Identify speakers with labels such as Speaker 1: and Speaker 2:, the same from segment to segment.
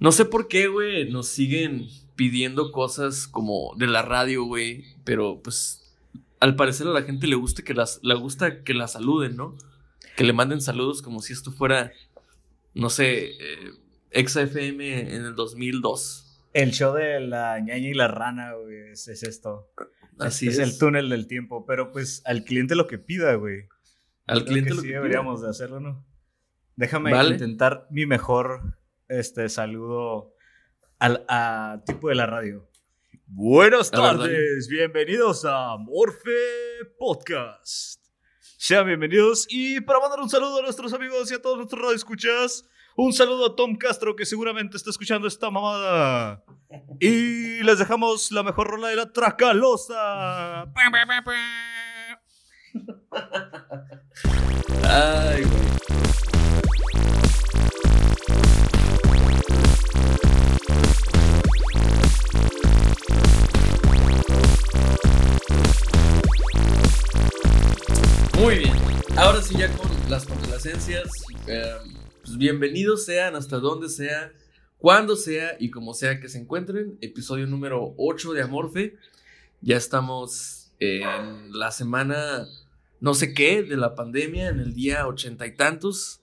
Speaker 1: No sé por qué, güey, nos siguen pidiendo cosas como de la radio, güey, pero pues al parecer a la gente le gusta que las le gusta que la saluden, ¿no? Que le manden saludos como si esto fuera no sé, eh, XFM en el 2002.
Speaker 2: El show de la ñaña y la rana, güey, es, esto.
Speaker 1: Así
Speaker 2: es, es. el túnel del tiempo, pero pues al cliente lo que pida, güey.
Speaker 1: Al cliente lo
Speaker 2: sí
Speaker 1: que
Speaker 2: deberíamos de hacerlo, ¿no? Déjame
Speaker 1: Vale.
Speaker 2: intentar mi mejor este saludo al a tipo de la radio. Buenas tardes, bienvenidos a Morfe Podcast. Sean bienvenidos y para mandar un saludo a nuestros amigos y a todos nuestros radioescuchas, un saludo a Tom Castro que seguramente está escuchando esta mamada. Y les dejamos la mejor rola de la Tracalosa.
Speaker 1: Ay, güey. Muy bien. Ahora sí, ya con las complacencias. eh, pues bienvenidos sean hasta donde sea, cuando sea y como sea que se encuentren. Episodio número 8 de Amorfe. Ya estamos en la semana no sé qué de la pandemia, en el día ochenta y tantos.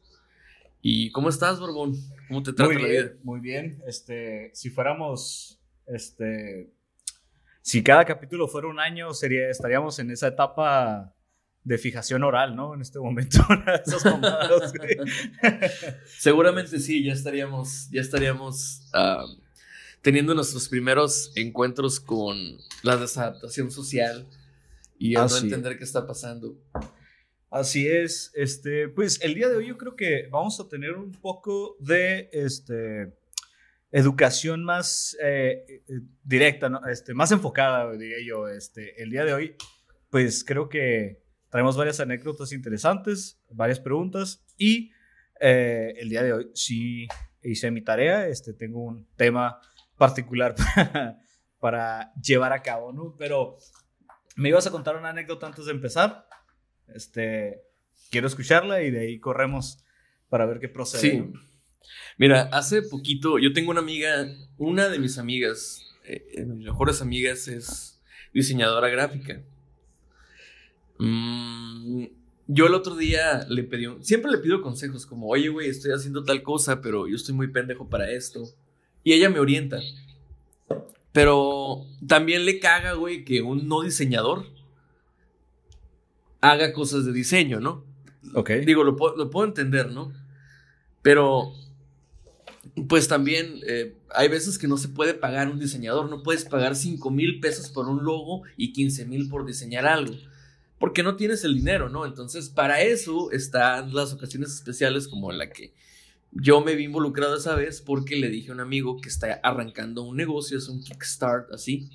Speaker 1: ¿Y cómo estás, Borbón? ¿Cómo te trata
Speaker 2: Muy
Speaker 1: la vida?
Speaker 2: bien, muy bien. Este, si fuéramos, este, si cada capítulo fuera un año, sería, estaríamos en esa etapa de fijación oral, ¿no? En este momento, esas.
Speaker 1: Seguramente sí, ya estaríamos, ya estaríamos teniendo nuestros primeros encuentros con la desadaptación social y a
Speaker 2: Ah,
Speaker 1: no
Speaker 2: sí.
Speaker 1: entender qué está pasando.
Speaker 2: Así es, este, pues el día de hoy yo creo que vamos a tener un poco de, este, educación más eh, directa, ¿no? este, más enfocada, diría yo, este, el día de hoy, pues creo que traemos varias anécdotas interesantes, varias preguntas y eh, el día de hoy sí hice mi tarea, este, tengo un tema particular para, para llevar a cabo, ¿no? Pero me ibas a contar una anécdota antes de empezar. Este, quiero escucharla y de ahí corremos para ver qué procede.
Speaker 1: Sí. Mira, hace poquito yo tengo una amiga, una de mis amigas, eh, mis mejores amigas es diseñadora gráfica. Mm, yo el otro día le pedí, un- siempre le pido consejos como, oye, güey, estoy haciendo tal cosa, pero yo estoy muy pendejo para esto. Y ella me orienta. Pero también le caga, güey, que un no diseñador haga cosas de diseño, ¿no?
Speaker 2: Ok.
Speaker 1: Digo, lo, puedo- lo puedo entender, ¿no? Pero, pues también eh, hay veces que no se puede pagar un diseñador. No puedes pagar 5 mil pesos por un logo y 15 mil por diseñar algo. Porque no tienes el dinero, ¿no? Entonces, para eso están las ocasiones especiales como la que yo me vi involucrado esa vez porque le dije a un amigo que está arrancando un negocio, es un kickstart así.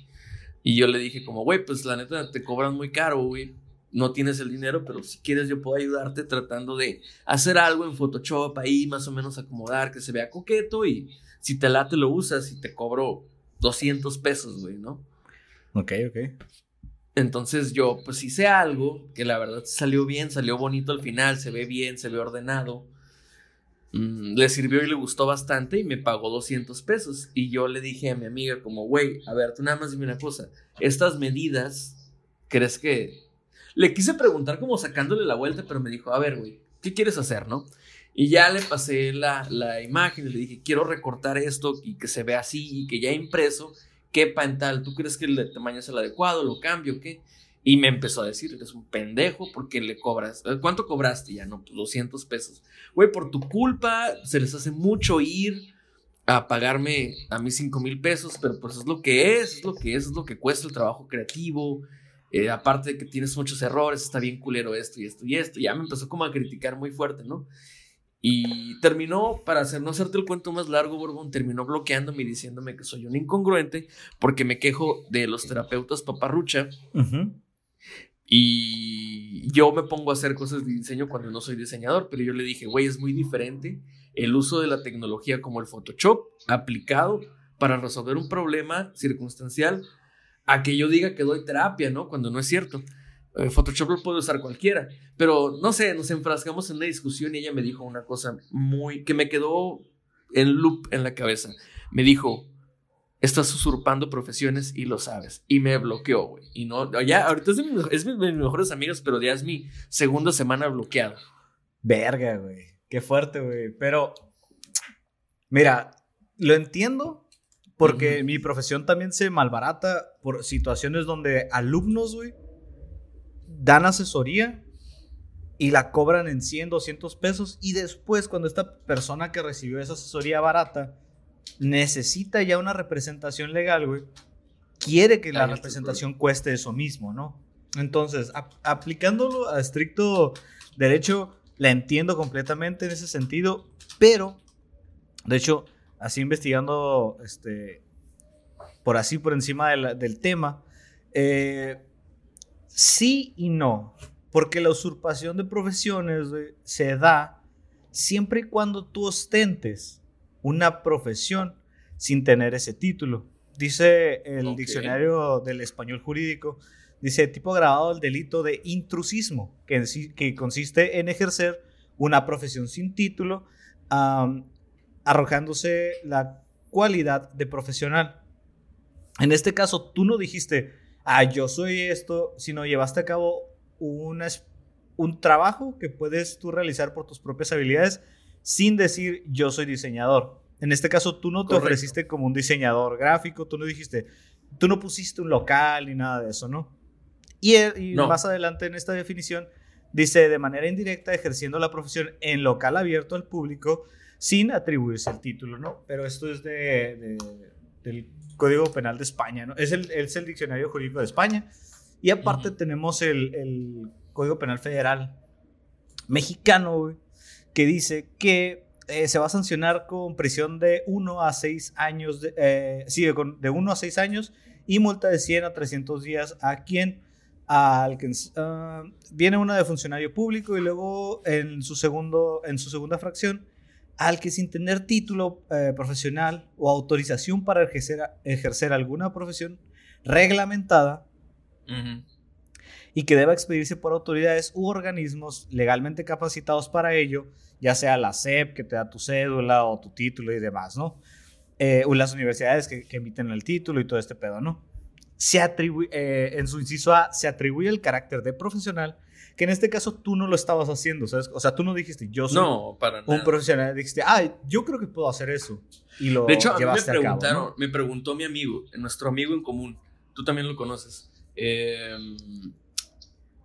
Speaker 1: Y yo le dije como, güey, pues la neta te cobran muy caro, güey. No tienes el dinero, pero si quieres yo puedo ayudarte tratando de hacer algo en Photoshop ahí, más o menos acomodar, que se vea coqueto y si te late lo usas y te cobro 200 pesos, güey, ¿no?
Speaker 2: Ok, ok.
Speaker 1: Entonces yo pues hice algo que la verdad salió bien, salió bonito al final, se ve bien, se ve ordenado. Mm, le sirvió y le gustó bastante y me pagó 200 pesos. Y yo le dije a mi amiga como, güey, a ver, tú nada más dime una cosa, estas medidas, ¿crees que... Le quise preguntar como sacándole la vuelta, pero me dijo, a ver, güey, ¿qué quieres hacer, no? Y ya le pasé la, la imagen y le dije, quiero recortar esto y que se vea así y que ya impreso quepa en tal. ¿Tú crees que el tamaño es el adecuado? ¿Lo cambio? ¿Qué? Y me empezó a decir, eres un pendejo porque le cobras. "Eh, ¿Cuánto cobraste? Ya no, pues 200 pesos. Güey, por tu culpa se les hace mucho ir a pagarme a mí 5 mil pesos, pero pues es lo que es, es lo que es, es lo que cuesta el trabajo creativo. Eh, aparte de que tienes muchos errores, está bien culero esto y esto y esto. Ya me empezó como a criticar muy fuerte, ¿no? Y terminó, para hacer, no hacerte el cuento más largo, Borbón, terminó bloqueándome y diciéndome que soy un incongruente porque me quejo de los terapeutas paparrucha. Y yo me pongo a hacer cosas de diseño cuando no soy diseñador, pero yo le dije, güey, es muy diferente el uso de la tecnología como el Photoshop aplicado para resolver un problema circunstancial a que yo diga que doy terapia, ¿no? Cuando no es cierto. Eh, Photoshop lo puede usar cualquiera. Pero no sé, nos enfrascamos en una discusión y ella me dijo una cosa muy que me quedó en loop en la cabeza. Me dijo, estás usurpando profesiones y lo sabes. Y me bloqueó, güey. Y no, ya, ahorita es de, mis, es de mis mejores amigos, pero ya es mi segunda semana bloqueado.
Speaker 2: Verga, güey. Qué fuerte, güey. Pero, mira, lo entiendo porque mi profesión también se malbarata por situaciones donde alumnos, güey, dan asesoría y la cobran en 100, 200 pesos y después cuando esta persona que recibió esa asesoría barata necesita ya una representación legal, güey, quiere que la representación cueste eso mismo, ¿no? Entonces, aplicándolo a estricto derecho, la entiendo completamente en ese sentido, pero, de hecho, así investigando, este, por así por encima del tema, eh, Sí y no, porque la usurpación de profesiones se da siempre y cuando tú ostentes una profesión sin tener ese título. Dice el diccionario del español jurídico, dice tipo grabado el delito de intrusismo, que, que consiste en ejercer una profesión sin título, arrojándose la cualidad de profesional. En este caso, tú no dijiste, ah, yo soy esto, sino llevaste a cabo un trabajo que puedes tú realizar por tus propias habilidades sin decir yo soy diseñador. En este caso, tú no te ofreciste como un diseñador gráfico, tú no dijiste, tú no pusiste un local ni nada de eso, ¿no? Y, más adelante en esta definición dice de manera indirecta ejerciendo la profesión en local abierto al público sin atribuirse el título, ¿no? Pero esto es de, del Código Penal de España, ¿no? Es el, es el diccionario jurídico de España. Y aparte tenemos el, el, Código Penal Federal mexicano, que dice que eh, se va a sancionar con prisión de 1 a 6 años, de, eh, sí, de 1 a 6 años y multa de 100 a 300 días a quien al que uh, viene una de funcionario público y luego en su segundo en su segunda fracción al que sin tener título eh, profesional o autorización para ejercer, ejercer alguna profesión reglamentada y que deba expedirse por autoridades u organismos legalmente capacitados para ello, ya sea la SEP que te da tu cédula o tu título y demás, ¿no? Eh, o las universidades que, emiten el título y todo este pedo, ¿no? Se atribuye, eh, en su inciso A, se atribuye el carácter de profesional que en este caso tú no lo estabas haciendo, ¿sabes? O sea, tú no dijiste, yo soy un profesional, dijiste, ay, yo creo que puedo hacer eso. Y lo
Speaker 1: de hecho, a mí me preguntaron, me preguntó mi amigo, nuestro amigo en común, tú también lo conoces, em,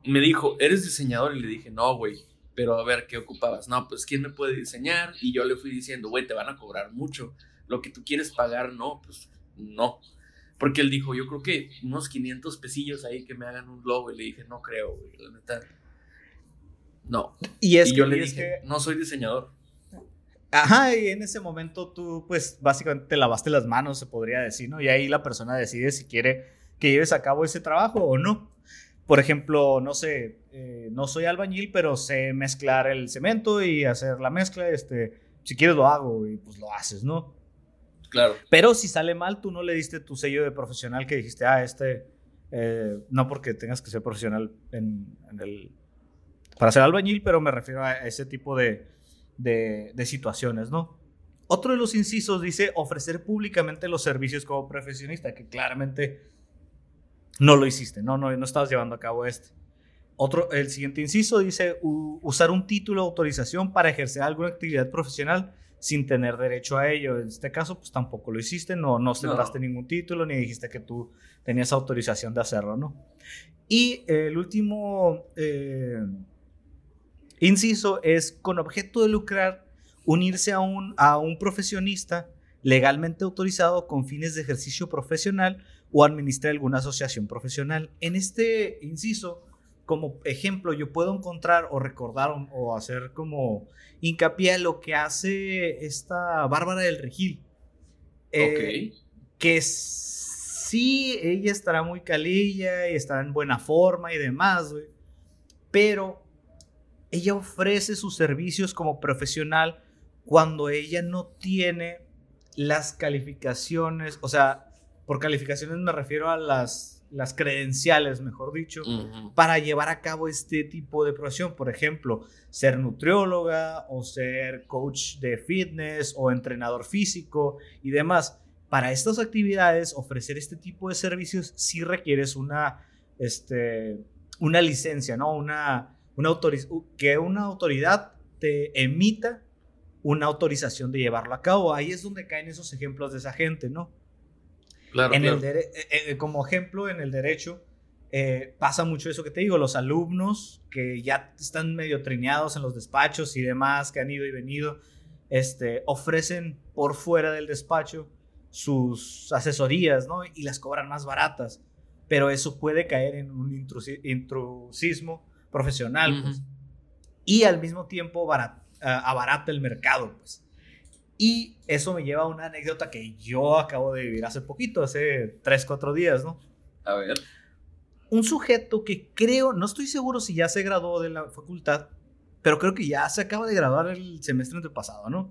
Speaker 1: me dijo, ¿eres diseñador? Y le dije, no, güey, pero a ver, ¿qué ocupabas? No, pues, ¿quién me puede diseñar? Y yo le fui diciendo, güey, te van a cobrar mucho, lo que tú quieres pagar, no, pues, no. Porque él dijo, yo creo que unos 500 pesillos ahí que me hagan un logo. Y le dije, no creo, güey, la neta. No. Y, es yo le dije, no soy diseñador.
Speaker 2: Ajá, y en ese momento tú, pues, básicamente te lavaste las manos, se podría decir, ¿no? Y ahí la persona decide si quiere que lleves a cabo ese trabajo o no. Por ejemplo, no sé, eh, no soy albañil, pero sé mezclar el cemento y hacer la mezcla, este, si quieres lo hago y pues lo haces, ¿no?
Speaker 1: Claro.
Speaker 2: Pero si sale mal, tú no le diste tu sello de profesional que dijiste, ah, este, eh, no porque tengas que ser profesional en el para ser albañil, pero me refiero a ese tipo de, situaciones, ¿no? Otro de los incisos dice ofrecer públicamente los servicios como profesionista, que claramente no lo hiciste, no, no, no estabas llevando a cabo este. Otro, el siguiente inciso dice usar un título de autorización para ejercer alguna actividad profesional sin tener derecho a ello. En este caso, pues tampoco lo hiciste, no, no ostentaste ningún título ni dijiste que tú tenías autorización de hacerlo, ¿no? Y el último eh, Inciso es con objeto de lucrar, unirse a un, a un profesionista legalmente autorizado con fines de ejercicio profesional o administrar alguna asociación profesional. En este inciso, como ejemplo, yo puedo encontrar o recordar o, hacer como hincapié a lo que hace esta Bárbara del Regil. Eh, que sí, ella estará muy calilla y estará en buena forma y demás, güey. Pero ella ofrece sus servicios como profesional cuando ella no tiene las calificaciones, o sea, por calificaciones me refiero a las, las credenciales, mejor dicho, para llevar a cabo este tipo de profesión. Por ejemplo, ser nutrióloga o ser coach de fitness o entrenador físico y demás. Para estas actividades, ofrecer este tipo de servicios sí requieres una, este, una licencia, ¿no? Una, una que una autoridad te emita una autorización de llevarlo a cabo. Ahí es donde caen esos ejemplos de esa gente, ¿no? Claro, en El eh, eh, como ejemplo, en el derecho eh, pasa mucho eso que te digo, los alumnos que ya están medio trineados en los despachos y demás, que han ido y venido, este, ofrecen por fuera del despacho sus asesorías, ¿no? Y las cobran más baratas. Pero eso puede caer en un intrusismo profesional, pues. Y al mismo tiempo abarata el mercado, pues. Y eso me lleva a una anécdota que yo acabo de vivir hace poquito, hace 3, 4 días, ¿no?
Speaker 1: A ver.
Speaker 2: Un sujeto que creo, no estoy seguro si ya se graduó de la facultad, pero creo que ya se acaba de graduar el semestre antepasado, ¿no?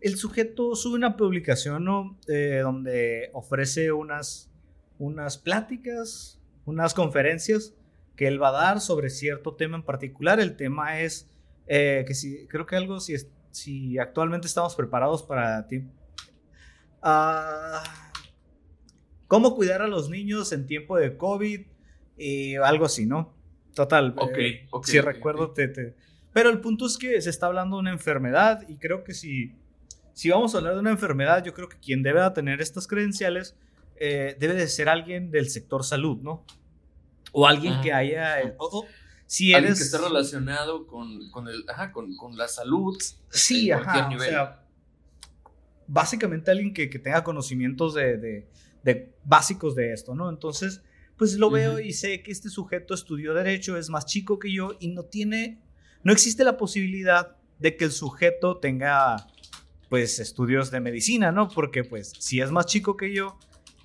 Speaker 2: El sujeto sube una publicación, ¿no? Eh, donde ofrece unas, unas pláticas, unas conferencias que él va a dar sobre cierto tema en particular. El tema es eh, que si, creo que algo, si, si actualmente estamos preparados para ti. Ah, ¿Cómo cuidar a los niños en tiempo de COVID? Y algo así, ¿no? Total.
Speaker 1: Ok,
Speaker 2: eh, Si recuerdo, Te, Pero el punto es que se está hablando de una enfermedad y creo que si, si vamos a hablar de una enfermedad, yo creo que quien debe tener estas credenciales eh, debe de ser alguien del sector salud, ¿no? O alguien que haya...
Speaker 1: Si eres... Alguien que esté relacionado con, con, el, ajá, con, con la salud.
Speaker 2: Sí, ajá. O sea, básicamente alguien que, que tenga conocimientos de, de, de, básicos de esto, ¿no? Entonces, pues lo veo y sé que este sujeto estudió derecho, es más chico que yo y no tiene, no existe la posibilidad de que el sujeto tenga, pues, estudios de medicina, ¿no? Porque, pues, si es más chico que yo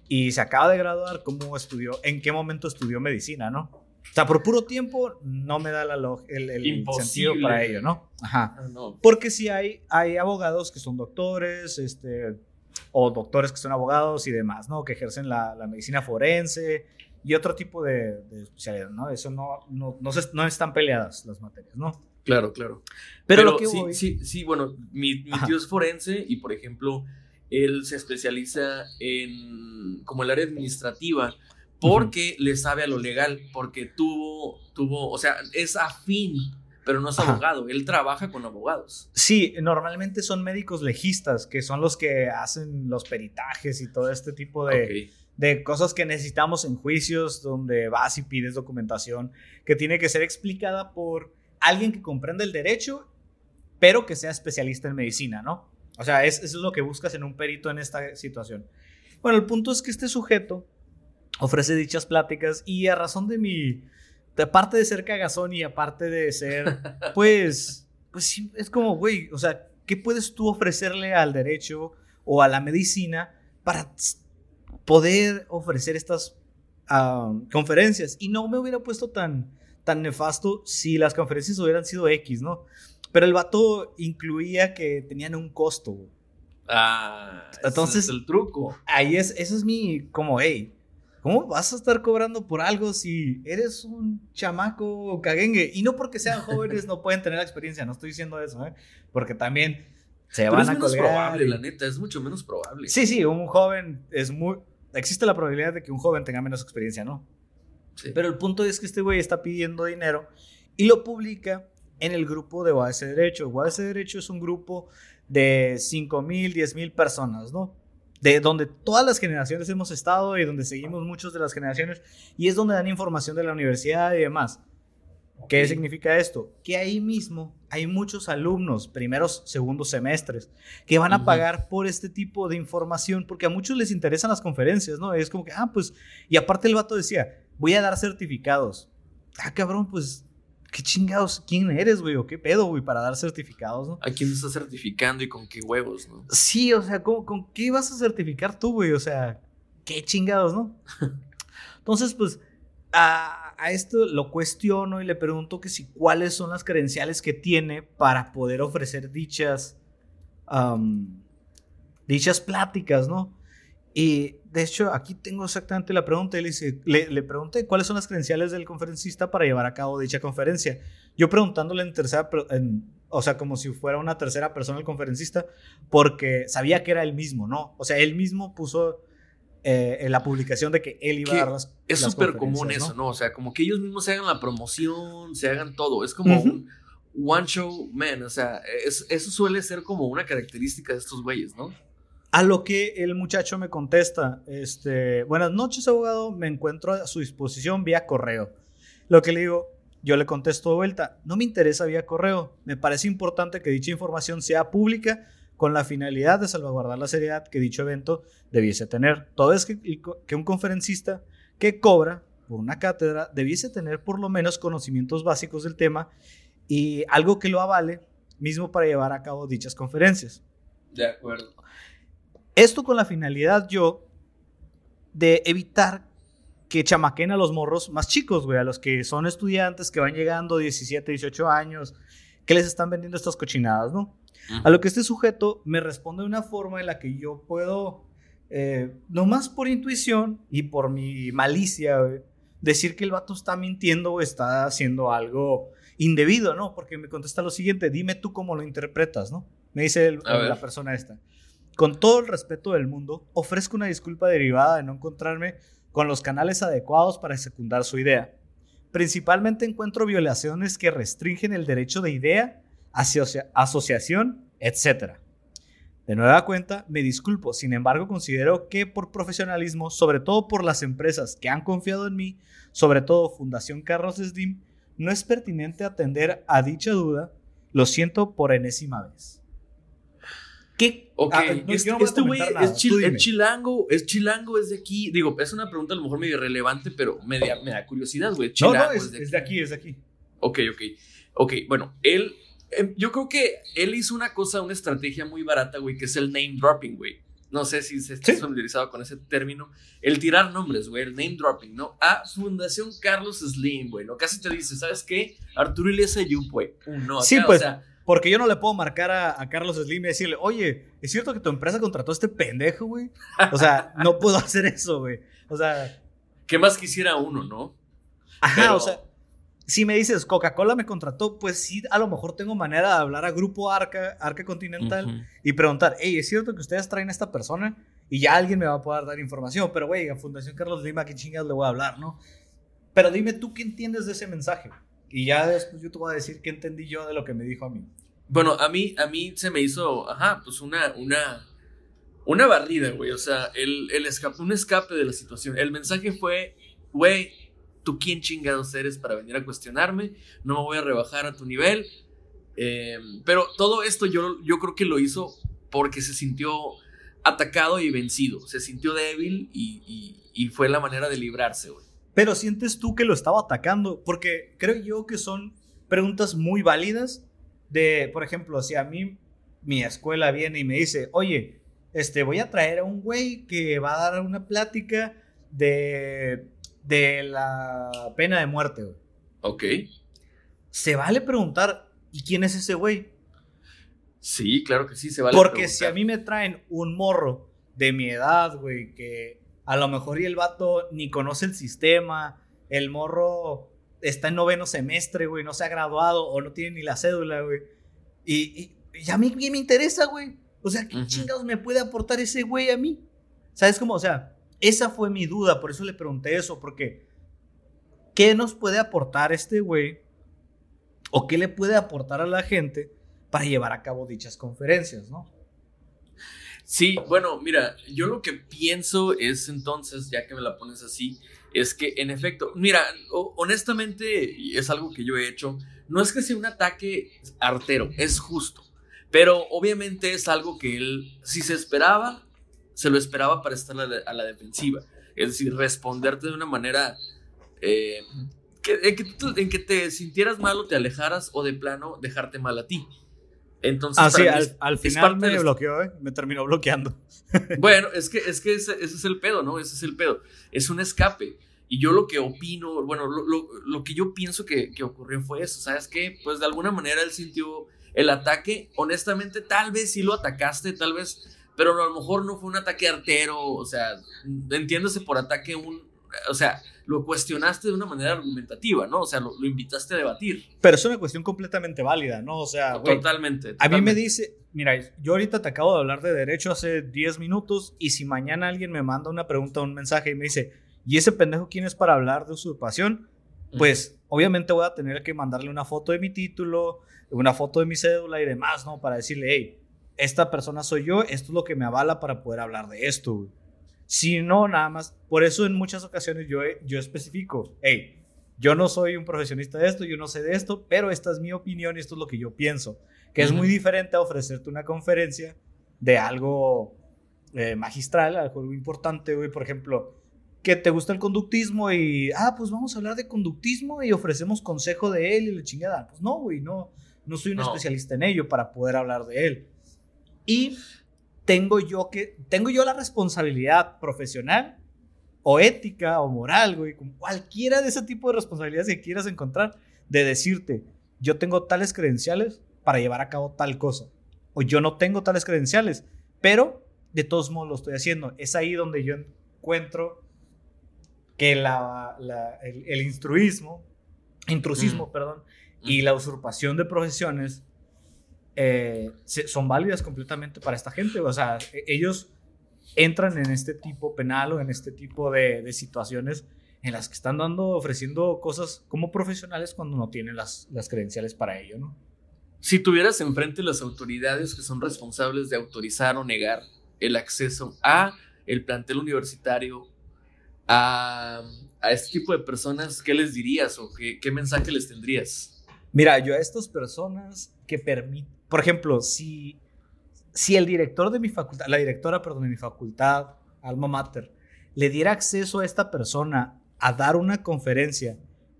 Speaker 2: y se acaba de graduar, ¿cómo estudió? ¿En qué momento estudió medicina, no? O sea, por puro tiempo no me da la el, el sentido para ello, ¿no? Ajá. Ah, Porque sí hay, hay abogados que son doctores, este, o doctores que son abogados y demás, ¿no? Que ejercen la, la medicina forense y otro tipo de, de especialidad, ¿no? Eso no, no, no, se, no, están peleadas las materias, ¿no?
Speaker 1: Claro, claro. Pero, lo que sí, sí, sí, bueno, mi, mi tío es forense y, por ejemplo, él se especializa en como el área administrativa porque le sabe a lo legal, porque tuvo, tuvo, o sea, es afín, pero no es abogado, él trabaja con abogados.
Speaker 2: Sí, normalmente son médicos legistas, que son los que hacen los peritajes y todo este tipo de, de cosas que necesitamos en juicios, donde vas y pides documentación que tiene que ser explicada por alguien que comprende el derecho, pero que sea especialista en medicina, ¿no? O sea, eso es lo que buscas en un perito en esta situación. Bueno, el punto es que este sujeto ofrece dichas pláticas y a razón de mi, aparte de ser cagazón y aparte de ser, pues, pues es como, güey, o sea, ¿qué puedes tú ofrecerle al derecho o a la medicina para poder ofrecer estas conferencias? Y no me hubiera puesto tan, tan nefasto si las conferencias hubieran sido X, ¿no? Pero el vato incluía que tenían un costo.
Speaker 1: Ah, entonces es el truco.
Speaker 2: Ahí es, eso es mi, como, hey, ¿Cómo vas a estar cobrando por algo si eres un chamaco caguengue? Y no porque sean jóvenes no pueden tener la experiencia, no estoy diciendo eso, ¿eh? Porque también se van
Speaker 1: es
Speaker 2: a
Speaker 1: menos probable, la neta, es mucho menos probable.
Speaker 2: Sí, sí, un joven es muy... Existe la probabilidad de que un joven tenga menos experiencia, ¿no? Sí. Pero el punto es que este güey está pidiendo dinero y lo publica en el grupo de UAS Derecho. UAS Derecho es un grupo de 5 mil, 10 mil personas, ¿no? de donde todas las generaciones hemos estado y donde seguimos muchas de las generaciones y es donde dan información de la universidad y demás. ¿Qué significa esto? Que ahí mismo hay muchos alumnos, primeros, segundos semestres, que van a pagar por este tipo de información porque a muchos les interesan las conferencias, ¿no? Es como que, ah, pues, y aparte el vato decía, voy a dar certificados. ah, cabrón, pues, ¿qué chingados? ¿Quién eres, güey? ¿O qué pedo, güey? Para dar certificados, ¿no?
Speaker 1: ¿A quién estás certificando y con qué huevos, no?
Speaker 2: Sí, o sea, ¿con, con qué vas a certificar tú, güey? O sea, qué chingados, ¿no? Entonces, pues, a, a, esto lo cuestiono y le pregunto que si cuáles son las credenciales que tiene para poder ofrecer dichas, um, dichas pláticas, ¿no? Y de hecho, aquí tengo exactamente la pregunta. Le, dice, le, le, pregunté cuáles son las credenciales del conferencista para llevar a cabo dicha conferencia. Yo preguntándole en tercera, en, o sea, como si fuera una tercera persona el conferencista, porque sabía que era él mismo, ¿no? O sea, él mismo puso eh, en la publicación de que él iba
Speaker 1: que
Speaker 2: a dar las
Speaker 1: Es súper común eso, ¿no? O sea, como que ellos mismos se hagan la promoción, se hagan todo. Es como uh -huh. un one show man. O sea, es, eso suele ser como una característica de estos güeyes, ¿no?
Speaker 2: A lo que el muchacho me contesta, este, buenas noches abogado, me encuentro a su disposición vía correo. Lo que le digo, yo le contesto de vuelta, no me interesa vía correo, me parece importante que dicha información sea pública con la finalidad de salvaguardar la seriedad que dicho evento debiese tener. Todo es que, que un conferencista que cobra por una cátedra debiese tener por lo menos conocimientos básicos del tema y algo que lo avale mismo para llevar a cabo dichas conferencias.
Speaker 1: De acuerdo.
Speaker 2: Esto con la finalidad yo de evitar que chamaquen a los morros más chicos, güey, a los que son estudiantes que van llegando 17, 18 años, que les están vendiendo estas cochinadas, ¿no? A lo que este sujeto me responde de una forma en la que yo puedo, eh, nomás por intuición y por mi malicia, güey, decir que el vato está mintiendo o está haciendo algo indebido, ¿no? Porque me contesta lo siguiente, dime tú cómo lo interpretas, ¿no? Me dice el, la persona esta. Con todo el respeto del mundo, ofrezco una disculpa derivada de no encontrarme con los canales adecuados para secundar su idea. Principalmente encuentro violaciones que restringen el derecho de idea, asocia asociación, etc. De nueva cuenta, me disculpo, sin embargo considero que por profesionalismo, sobre todo por las empresas que han confiado en mí, sobre todo Fundación Carlos Slim, no es pertinente atender a dicha duda, lo siento por enésima vez.
Speaker 1: Ok, ah, no, este, no este güey es, chil, es, chilango, es chilango, es de aquí. Digo, es una pregunta a lo mejor medio irrelevante, pero me da, me da curiosidad, güey.
Speaker 2: No, no, es, es, de, es de aquí, es de aquí.
Speaker 1: Ok, ok. Ok, bueno, él, eh, yo creo que él hizo una cosa, una estrategia muy barata, güey, que es el name dropping, güey. No sé si se está ¿Sí? familiarizado con ese término. El tirar nombres, güey, el name dropping, ¿no? A Fundación Carlos Slim, güey, ¿no? Casi te dice, ¿sabes qué? Arturo Iglesias Yup, güey. No, acá,
Speaker 2: sí, pues.
Speaker 1: O sea,
Speaker 2: porque yo no le puedo marcar a, a, Carlos Slim y decirle, oye, ¿es cierto que tu empresa contrató a este pendejo, güey? O sea, no puedo hacer eso, güey. O sea.
Speaker 1: ¿Qué más quisiera uno, no?
Speaker 2: Ajá, Pero... o sea. Si me dices, Coca-Cola me contrató, pues sí, a lo mejor tengo manera de hablar a Grupo Arca, Arca Continental, uh -huh. y preguntar, hey, ¿es cierto que ustedes traen a esta persona? Y ya alguien me va a poder dar información. Pero, güey, a Fundación Carlos Lima, ¿qué chingas le voy a hablar, no? Pero dime tú qué entiendes de ese mensaje. Y ya después yo te voy a decir qué entendí yo de lo que me dijo a mí.
Speaker 1: Bueno, a mí, a mí se me hizo, ajá, pues una, una, una barrida, güey. O sea, el, el escape, un escape de la situación. El mensaje fue, güey, ¿tú quién chingados eres para venir a cuestionarme? No me voy a rebajar a tu nivel. Eh, pero todo esto yo, yo creo que lo hizo porque se sintió atacado y vencido. Se sintió débil y, y, y fue la manera de librarse, güey.
Speaker 2: Pero sientes tú que lo estaba atacando, porque creo yo que son preguntas muy válidas de, por ejemplo, si a mí mi escuela viene y me dice, oye, este, voy a traer a un güey que va a dar una plática de, de la pena de muerte, güey.
Speaker 1: Ok.
Speaker 2: Se vale preguntar, ¿y quién es ese güey?
Speaker 1: Sí, claro que sí, se vale
Speaker 2: Porque
Speaker 1: preguntar.
Speaker 2: si a mí me traen un morro de mi edad, güey, que a lo mejor y el vato ni conoce el sistema, el morro está en noveno semestre, güey, no se ha graduado o no tiene ni la cédula, güey. Y, y, y, a mí ¿qué me interesa, güey. O sea, ¿qué uh -huh. chingados me puede aportar ese güey a mí? ¿Sabes cómo? O sea, esa fue mi duda, por eso le pregunté eso, porque ¿qué nos puede aportar este güey? ¿O qué le puede aportar a la gente para llevar a cabo dichas conferencias, no?
Speaker 1: Sí, bueno, mira, yo lo que pienso es entonces, ya que me la pones así, es que en efecto, mira, honestamente, es algo que yo he hecho, no es que sea un ataque artero, es justo, pero obviamente es algo que él, si se esperaba, se lo esperaba para estar a la, defensiva, es decir, responderte de una manera eh, en, que te sintieras mal o te alejaras o de plano dejarte mal a ti. Entonces,
Speaker 2: ah, sí, al, final me bloqueó, ¿eh? me terminó bloqueando.
Speaker 1: Bueno, es que, es que ese, es el pedo, ¿no? Ese es el pedo. Es un escape. Y yo lo que opino, bueno, lo, que yo pienso que, que, ocurrió fue eso, ¿sabes qué? Pues de alguna manera él sintió el ataque, honestamente, tal vez sí lo atacaste, tal vez, pero a lo mejor no fue un ataque artero, o sea, entiéndase por ataque un, o sea, lo cuestionaste de una manera argumentativa, ¿no? O sea, lo, invitaste a debatir.
Speaker 2: Pero es una cuestión completamente válida, ¿no? O sea,
Speaker 1: totalmente,
Speaker 2: A mí me dice, mira, yo ahorita te acabo de hablar de derecho hace 10 minutos y si mañana alguien me manda una pregunta o un mensaje y me dice, ¿y ese pendejo quién es para hablar de usurpación? Pues obviamente voy a tener que mandarle una foto de mi título, una foto de mi cédula y demás, ¿no? Para decirle, hey, esta persona soy yo, esto es lo que me avala para poder hablar de esto. Si no, nada más. Por eso en muchas ocasiones yo, yo especifico, hey, yo no soy un profesionista de esto, yo no sé de esto, pero esta es mi opinión y esto es lo que yo pienso. Que es muy diferente a ofrecerte una conferencia de algo eh, magistral, algo importante, güey. Por ejemplo, que te gusta el conductismo y, ah, pues vamos a hablar de conductismo y ofrecemos consejo de él y la chingada. Pues no, güey, no, no soy un especialista en ello para poder hablar de él. Y tengo yo que, tengo yo la responsabilidad profesional o ética o moral, güey, con cualquiera de ese tipo de responsabilidades que quieras encontrar, de decirte, yo tengo tales credenciales para llevar a cabo tal cosa, o yo no tengo tales credenciales, pero de todos modos lo estoy haciendo. Es ahí donde yo encuentro que la, el, instruismo, intrusismo, perdón, y la usurpación de profesiones eh, son válidas completamente para esta gente. O sea, e-, ellos entran en este tipo penal o en este tipo de, situaciones en las que están dando, ofreciendo cosas como profesionales cuando no tienen las, las credenciales para ello, ¿no?
Speaker 1: Si tuvieras enfrente las autoridades que son responsables de autorizar o negar el acceso a el plantel universitario, a, a este tipo de personas, ¿qué les dirías o qué, qué mensaje les tendrías?
Speaker 2: Mira, yo a estas personas que permiten, por ejemplo, si, si el director de mi facultad, la directora, perdón, de mi facultad, Alma Mater, le diera acceso a esta persona a dar una conferencia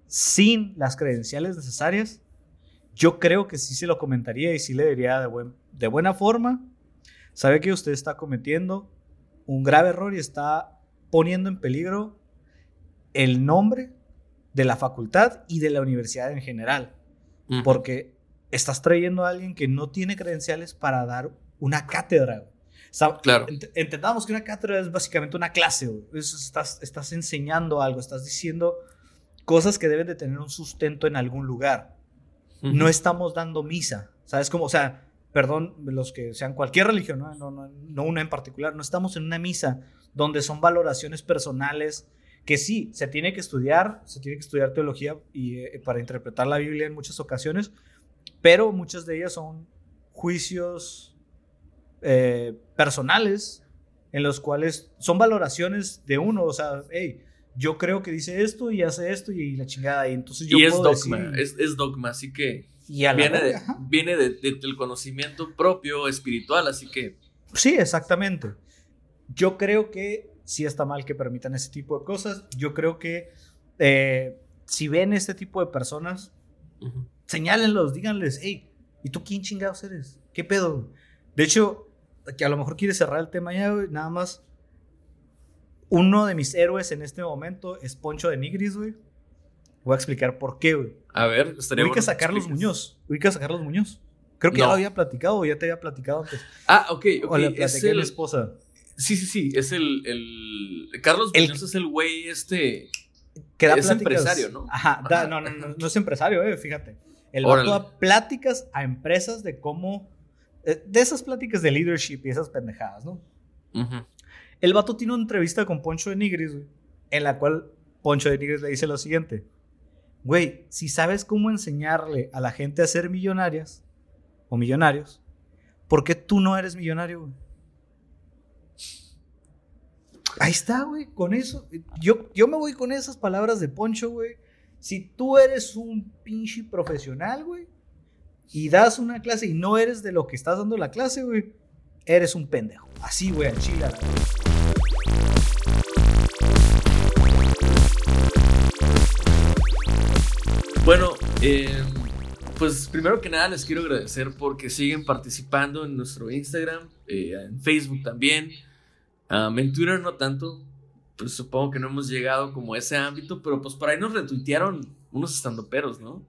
Speaker 2: sin las credenciales necesarias, yo creo que sí se lo comentaría y sí le diría de, buen, de buena forma, sabe que usted está cometiendo un grave error y está poniendo en peligro el nombre de la facultad y de la universidad en general. Porque estás trayendo a alguien que no tiene credenciales para dar una cátedra.
Speaker 1: claro.
Speaker 2: entendamos que una cátedra es básicamente una clase. Estás, estás enseñando algo, estás diciendo cosas que deben de tener un sustento en algún lugar. No estamos dando misa. ¿Sabes cómo? O sea, perdón, los que sean cualquier religión, ¿no? No, no, no una en particular. No estamos en una misa donde son valoraciones personales que sí, se tiene que estudiar, se tiene que estudiar teología y, eh, para interpretar la Biblia en muchas ocasiones, pero muchas de ellas son juicios eh, personales en los cuales son valoraciones de uno, o sea, hey, yo creo que dice esto y hace esto y la chingada, y entonces yo...
Speaker 1: Y es dogma, es, dogma, así que viene, de, viene del conocimiento propio espiritual, así que...
Speaker 2: Sí, exactamente. Yo creo que sí está mal que permitan ese tipo de cosas. Yo creo que eh, si ven este tipo de personas, señálenlos, díganles, hey, ¿y tú quién chingados eres? ¿Qué pedo? De hecho, que a lo mejor quiere cerrar el tema ya, güey, nada más. Uno de mis héroes en este momento es Poncho de Nigris, güey. Voy a explicar por qué, güey.
Speaker 1: A ver, estaría
Speaker 2: Ubica bueno a los Muñoz. Ubica a Carlos Muñoz. Creo que ya lo había platicado ya te había platicado antes.
Speaker 1: Ah, ok, ok.
Speaker 2: O le platiqué a mi esposa.
Speaker 1: Sí, sí, sí. Es el. el... Carlos Muñoz es el güey este. Que da es empresario, ¿no?
Speaker 2: Ajá, no, no, no, no, es empresario, eh, fíjate. El vato da pláticas a empresas de cómo. Eh, de esas pláticas de leadership y esas pendejadas, ¿no? El vato tiene una entrevista con Poncho de Nigris, güey, en la cual Poncho de Nigris le dice lo siguiente: Güey, si sabes cómo enseñarle a la gente a ser millonarias o millonarios, ¿por qué tú no eres millonario, güey? Ahí está, güey, con eso. Yo, yo me voy con esas palabras de Poncho, güey. Si tú eres un pinche profesional, güey, y das una clase y no eres de lo que estás dando la clase, güey, eres un pendejo. Así, güey, al chile.
Speaker 1: Eh, pues primero que nada les quiero agradecer porque siguen participando en nuestro Instagram, eh, en Facebook también, um, en Twitter no tanto, pues supongo que no hemos llegado como a ese ámbito, pero pues por ahí nos retuitearon unos estandoperos, ¿no?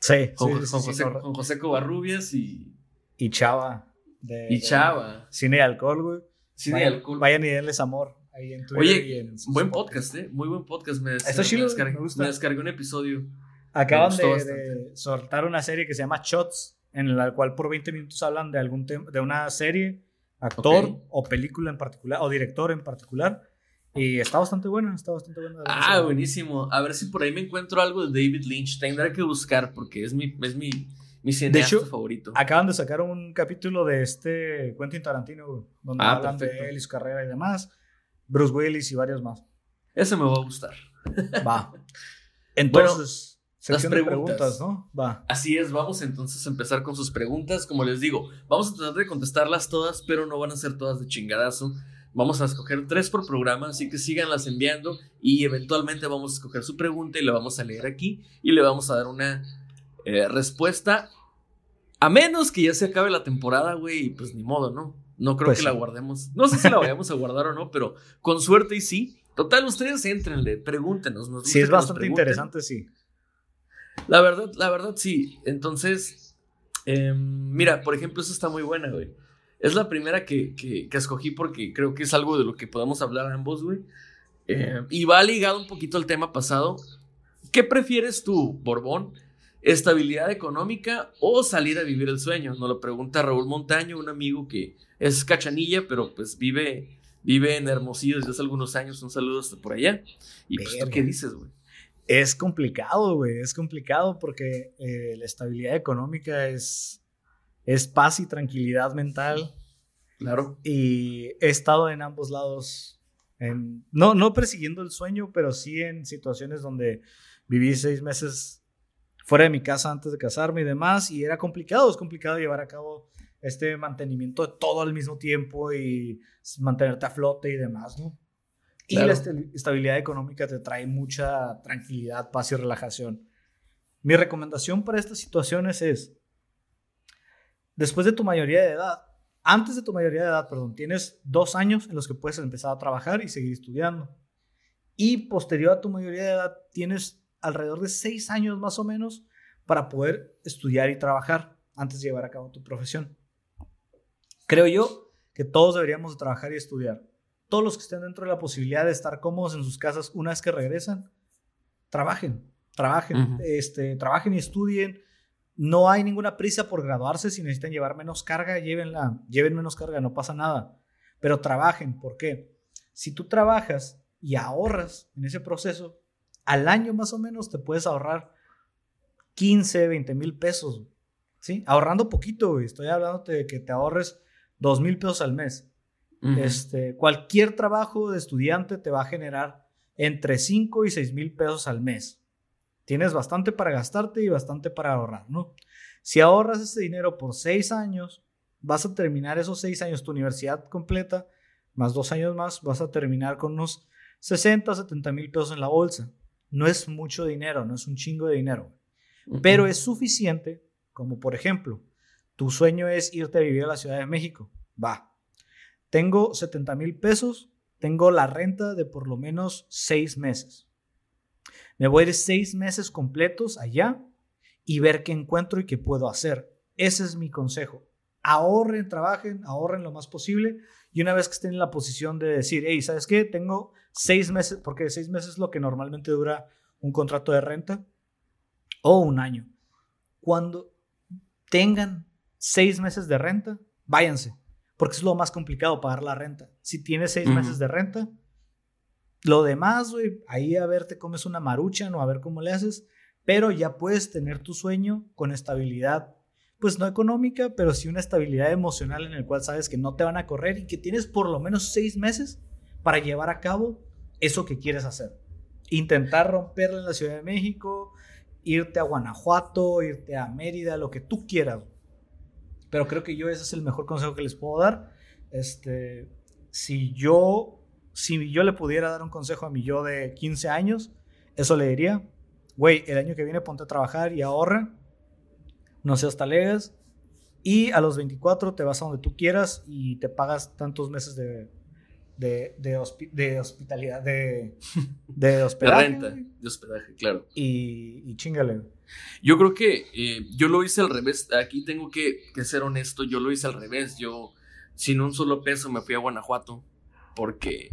Speaker 2: Sí,
Speaker 1: Con,
Speaker 2: sí,
Speaker 1: con
Speaker 2: sí, sí,
Speaker 1: José,
Speaker 2: correcto.
Speaker 1: con José Covarrubias y,
Speaker 2: Y Chava. de-
Speaker 1: y Chava.
Speaker 2: Cine y alcohol, güey.
Speaker 1: Sí, de
Speaker 2: vayan,
Speaker 1: alcohol.
Speaker 2: vayan y denles amor ahí en Twitter y
Speaker 1: Oye,
Speaker 2: en sus
Speaker 1: buen podcast, ¿eh? Muy buen podcast. Me,
Speaker 2: Está
Speaker 1: me
Speaker 2: chido,
Speaker 1: descargué,
Speaker 2: me gusta.
Speaker 1: me descargué un episodio.
Speaker 2: Acaban de, soltar una serie que se llama Shots, en la cual por 20 minutos hablan de algún tema, de una serie, actor o película en particular, o director en particular. Y está bastante buena, está bastante buena.
Speaker 1: Ah, buenísimo. A ver si por ahí me encuentro algo de David Lynch. Tendré que buscar porque es mi, es mi, mi cineasta
Speaker 2: hecho,
Speaker 1: favorito.
Speaker 2: Acaban de sacar un capítulo de este Quentin Tarantino, donde
Speaker 1: Ah,
Speaker 2: hablan
Speaker 1: perfecto.
Speaker 2: de él y su carrera y demás. Bruce Willis y varios más.
Speaker 1: Ese me va a gustar.
Speaker 2: Va. Entonces, sección de
Speaker 1: preguntas.
Speaker 2: preguntas, ¿no? Va.
Speaker 1: Así es, vamos entonces a empezar con sus preguntas. Como les digo, vamos a tratar de contestarlas todas, pero no van a ser todas de chingadazo. Vamos a escoger tres por programa, así que síganlas enviando y eventualmente vamos a escoger su pregunta y la vamos a leer aquí y le vamos a dar una eh, respuesta. A menos que ya se acabe la temporada, güey, y pues ni modo, ¿no? No creo
Speaker 2: Pues
Speaker 1: que la guardemos. No sé si la vayamos a guardar o no, pero con suerte y sí. Total, ustedes entrenle, pregúntenos. Nos
Speaker 2: Sí, es bastante interesante, sí.
Speaker 1: La verdad, la verdad, sí. Entonces, em, mira, por ejemplo, eso está muy buena, güey. Es la primera que, que, que escogí porque creo que es algo de lo que podemos hablar ambos, güey. Em, y va ligado un poquito al tema pasado. ¿Qué prefieres tú, Borbón? ¿Estabilidad económica o salir a vivir el sueño? Nos lo pregunta Raúl Montaño, un amigo que es cachanilla, pero pues vive, vive en Hermosillo desde hace algunos años. Un saludo hasta por allá. Y pues, ¿tú
Speaker 2: Verga.
Speaker 1: qué dices, güey?
Speaker 2: Es complicado, güey. Es complicado porque eh, la estabilidad económica es, es paz y tranquilidad mental.
Speaker 1: Claro.
Speaker 2: Y he estado en ambos lados. En, no, no persiguiendo el sueño, pero sí en situaciones donde viví seis meses fuera de mi casa antes de casarme y demás. Y era complicado, es complicado llevar a cabo este mantenimiento de todo al mismo tiempo y mantenerte a flote y demás, ¿no? Y la estabi- estabilidad económica te trae mucha tranquilidad, paz y relajación. Mi recomendación para estas situaciones es, después de tu mayoría de edad, antes de tu mayoría de edad, perdón, tienes dos años en los que puedes empezar a trabajar y seguir estudiando. Y posterior a tu mayoría de edad, tienes alrededor de seis años más o menos para poder estudiar y trabajar antes de llevar a cabo tu profesión. Creo yo que todos deberíamos de trabajar y estudiar. Todos los que estén dentro de la posibilidad de estar cómodos en sus casas una vez que regresan, trabajen, trabajen, este, trabajen y estudien. No hay ninguna prisa por graduarse. Si necesitan llevar menos carga, llévenla, lleven menos carga, no pasa nada. Pero trabajen, ¿por qué? Si tú trabajas y ahorras en ese proceso, al año más o menos te puedes ahorrar 15, 20 mil pesos. ¿Sí? Ahorrando poquito, güey. Estoy hablando de que te ahorres 2 mil pesos al mes. Este, cualquier trabajo de estudiante te va a generar entre 5 y 6 mil pesos al mes. Tienes bastante para gastarte y bastante para ahorrar, ¿no? Si ahorras ese dinero por 6 años, vas a terminar esos 6 años tu universidad completa, más 2 años más, vas a terminar con unos 60, 70 mil pesos en la bolsa. No es mucho dinero, no es un chingo de dinero, pero es suficiente, como por ejemplo, tu sueño es irte a vivir a la Ciudad de México. Va, tengo 70 mil pesos, tengo la renta de por lo menos seis meses. Me voy a ir seis meses completos allá y ver qué encuentro y qué puedo hacer. Ese es mi consejo. Ahorren, trabajen, ahorren lo más posible y una vez que estén en la posición de decir, hey, ¿sabes qué? Tengo seis meses, porque seis meses es lo que normalmente dura un contrato de renta o un año. Cuando tengan seis meses de renta, váyanse, porque es lo más complicado pagar la renta. Si tienes seis meses de renta, lo demás, güey, ahí a ver te comes una maruchan o a ver cómo le haces, pero ya puedes tener tu sueño con estabilidad, pues no económica, pero sí una estabilidad emocional en el cual sabes que no te van a correr y que tienes por lo menos seis meses para llevar a cabo eso que quieres hacer. Intentar romperla en la Ciudad de México, irte a Guanajuato, irte a Mérida, lo que tú quieras. Pero creo que yo ese es el mejor consejo que les puedo dar. Este, si yo, si yo le pudiera dar un consejo a mi yo de 15 años, eso le diría, güey, el año que viene ponte a trabajar y ahorra, no seas talegas, y a los 24 te vas a donde tú quieras y te pagas tantos meses de, de, de, hospitalidad, de, de hospedaje.
Speaker 1: De renta, de hospedaje, claro.
Speaker 2: Y, y chingale.
Speaker 1: Yo creo que eh, yo lo hice al revés. Aquí tengo que, ser honesto, yo lo hice al revés. Yo, sin un solo peso, me fui a Guanajuato porque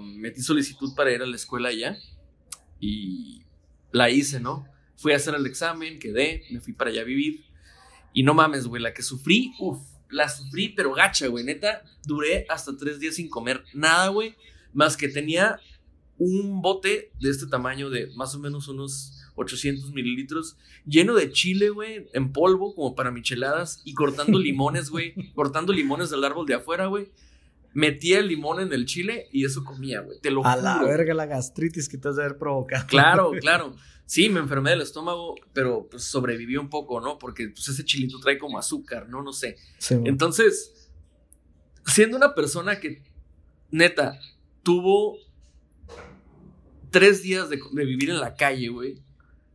Speaker 1: metí solicitud para ir a la escuela allá y la hice, ¿no? Fui a hacer el examen, quedé, me fui para allá a vivir. Y no mames, güey, la que sufrí, uff, la sufrí, pero gacha, güey. Neta, duré hasta tres días sin comer nada, güey. Más que tenía un bote de este tamaño de más o menos unos 800 mililitros, lleno de chile, güey, en polvo, como para micheladas, y cortando limones, güey, cortando limones del árbol de afuera, güey. Metía el limón en el chile y eso comía, güey. Te lo
Speaker 2: A la verga la gastritis que te has de haber provocado.
Speaker 1: Claro, claro. Sí, me enfermé del estómago, pero pues sobreviví un poco, ¿no? Porque pues ese chilito trae como azúcar, ¿no? No sé. Entonces, siendo una persona que, neta, tuvo tres días de, de vivir en la calle, güey,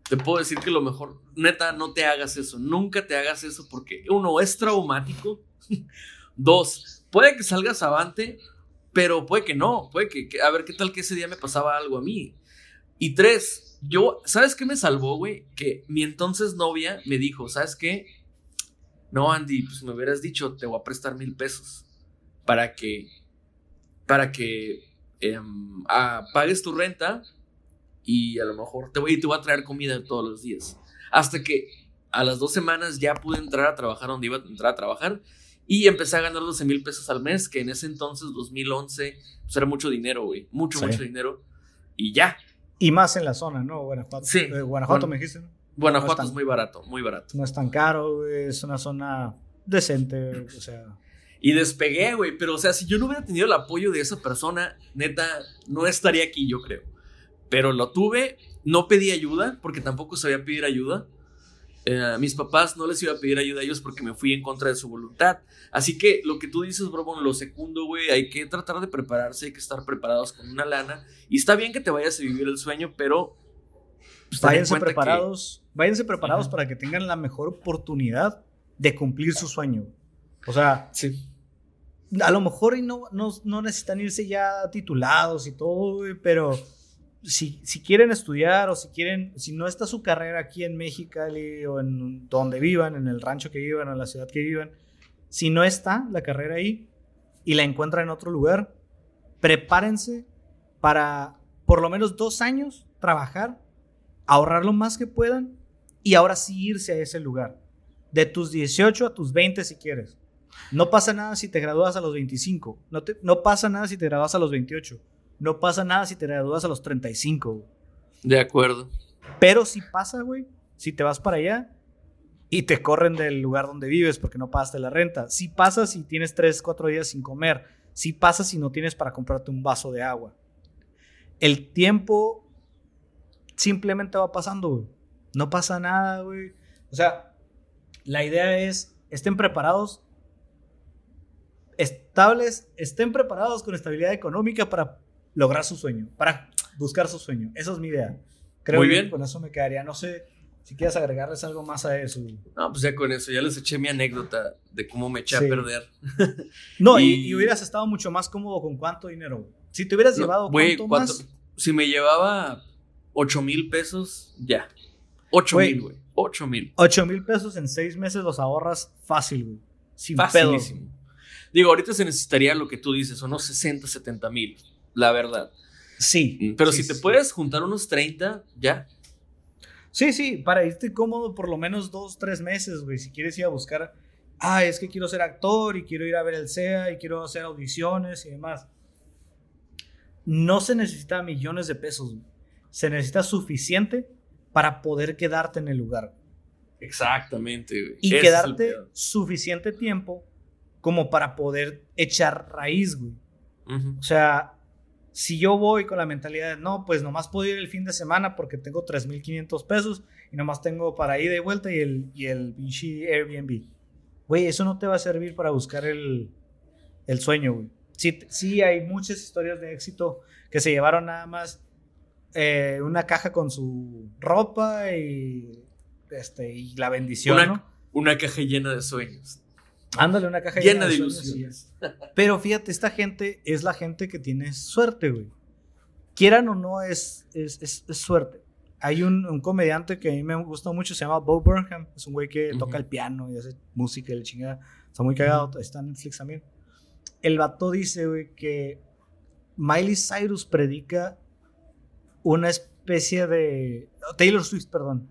Speaker 1: te puedo decir que lo mejor, neta, no te hagas eso. Nunca te hagas eso porque, uno, es traumático. Dos, puede que salgas avante, pero puede que no. Puede que, a ver qué tal que ese día me pasaba algo a mí. Y tres, yo, ¿sabes qué me salvó, güey? Que mi entonces novia me dijo, ¿sabes qué? No, Andy, pues me hubieras dicho, te voy a prestar mil pesos para que, para que em, pagues tu renta y a lo mejor te voy, te voy a traer comida todos los días. Hasta que a las dos semanas ya pude entrar a trabajar donde iba a entrar a trabajar y empecé a ganar 12 mil pesos al mes, que en ese entonces, 2011, pues era mucho dinero, güey. Mucho, mucho dinero. Y ya.
Speaker 2: Y más en la zona, ¿no? Guanajuato.
Speaker 1: Sí.
Speaker 2: Eh, Guanajuato me dijiste, ¿no?
Speaker 1: Guanajuato es, muy barato, muy barato.
Speaker 2: No es tan caro, güey. Es una zona decente, o sea.
Speaker 1: Y despegué, güey. Pero, o sea, si yo no hubiera tenido el apoyo de esa persona, neta, no estaría aquí, yo creo pero lo tuve, no pedí ayuda porque tampoco sabía pedir ayuda. Eh, a mis papás no les iba a pedir ayuda a ellos porque me fui en contra de su voluntad. Así que lo que tú dices, bro, lo segundo, güey, hay que tratar de prepararse, hay que estar preparados con una lana. Y está bien que te vayas a vivir el sueño, pero...
Speaker 2: Pues, váyanse preparados, váyanse preparados para que tengan la mejor oportunidad de cumplir su sueño. O sea,
Speaker 1: sí.
Speaker 2: a lo mejor no, no, no necesitan irse ya titulados y todo, güey, pero si, quieren estudiar o si quieren, si no está su carrera aquí en México o en donde vivan, en el rancho que vivan o en la ciudad que vivan, si no está la carrera ahí y la encuentran en otro lugar, prepárense para por lo menos dos años trabajar, ahorrar lo más que puedan y ahora sí irse a ese lugar. De tus 18 a tus 20 si quieres. No pasa nada si te gradúas a los 25. No, no pasa nada si te gradúas a los 28 no pasa nada si te gradúas a los 35,
Speaker 1: De acuerdo.
Speaker 2: Pero si pasa, güey, si te vas para allá y te corren del lugar donde vives porque no pagaste la renta. Si pasa si tienes 3, 4 días sin comer. Si pasa si no tienes para comprarte un vaso de agua. El tiempo simplemente va pasando, güey. No pasa nada, güey. O sea, la idea es, estén preparados, estables, estén preparados con estabilidad económica para lograr su sueño, para buscar su sueño. Esa es mi idea. Creo
Speaker 1: Muy bien.
Speaker 2: que con eso me quedaría. No sé si quieres agregarles algo más a eso.
Speaker 1: No, pues ya con eso, ya les eché mi anécdota de cómo me eché a perder.
Speaker 2: no, y, hubieras estado mucho más cómodo con cuánto dinero. Si te hubieras llevado cuánto más.
Speaker 1: Si me llevaba 8 mil pesos, ya. 8 mil, güey. 8 mil.
Speaker 2: 8 mil pesos en 6 meses los ahorras fácil, güey.
Speaker 1: Sin Facilísimo. Digo, ahorita se necesitaría lo que tú dices, unos 60, 70 mil la verdad.
Speaker 2: Sí.
Speaker 1: Mm, pero si te puedes juntar unos 30, ya.
Speaker 2: Sí, sí, para irte cómodo por lo menos dos, tres meses, güey. Si quieres ir a buscar, ah, es que quiero ser actor y quiero ir a ver el SEA y quiero hacer audiciones y demás. No se necesita millones de pesos, güey. Se necesita suficiente para poder quedarte en el lugar.
Speaker 1: Exactamente, güey.
Speaker 2: Y quedarte suficiente tiempo como para poder echar raíz, güey. O sea, si yo voy con la mentalidad de, no, pues nomás puedo ir el fin de semana porque tengo 3.500 pesos y nomás tengo para ida y vuelta y el, y el Airbnb. Güey, eso no te va a servir para buscar el, el sueño, güey. Sí, sí, hay muchas historias de éxito que se llevaron nada más eh, una caja con su ropa y, este, y la bendición,
Speaker 1: Una,
Speaker 2: ¿no?
Speaker 1: una caja llena de sueños.
Speaker 2: Ándale, una caja
Speaker 1: Llena de
Speaker 2: sueños,
Speaker 1: ilusiones.
Speaker 2: Pero fíjate, esta gente es la gente que tiene suerte, güey. Quieran o no, es, es, es- es suerte. Hay un, un comediante que a mí me gusta mucho, se llama Bo Burnham. Es un güey que
Speaker 1: Ujú.
Speaker 2: toca el piano y hace música y la chingada. Está muy cagado, está en Netflix también. El vato dice, güey, que Miley Cyrus predica una especie de... Taylor Swift, perdón.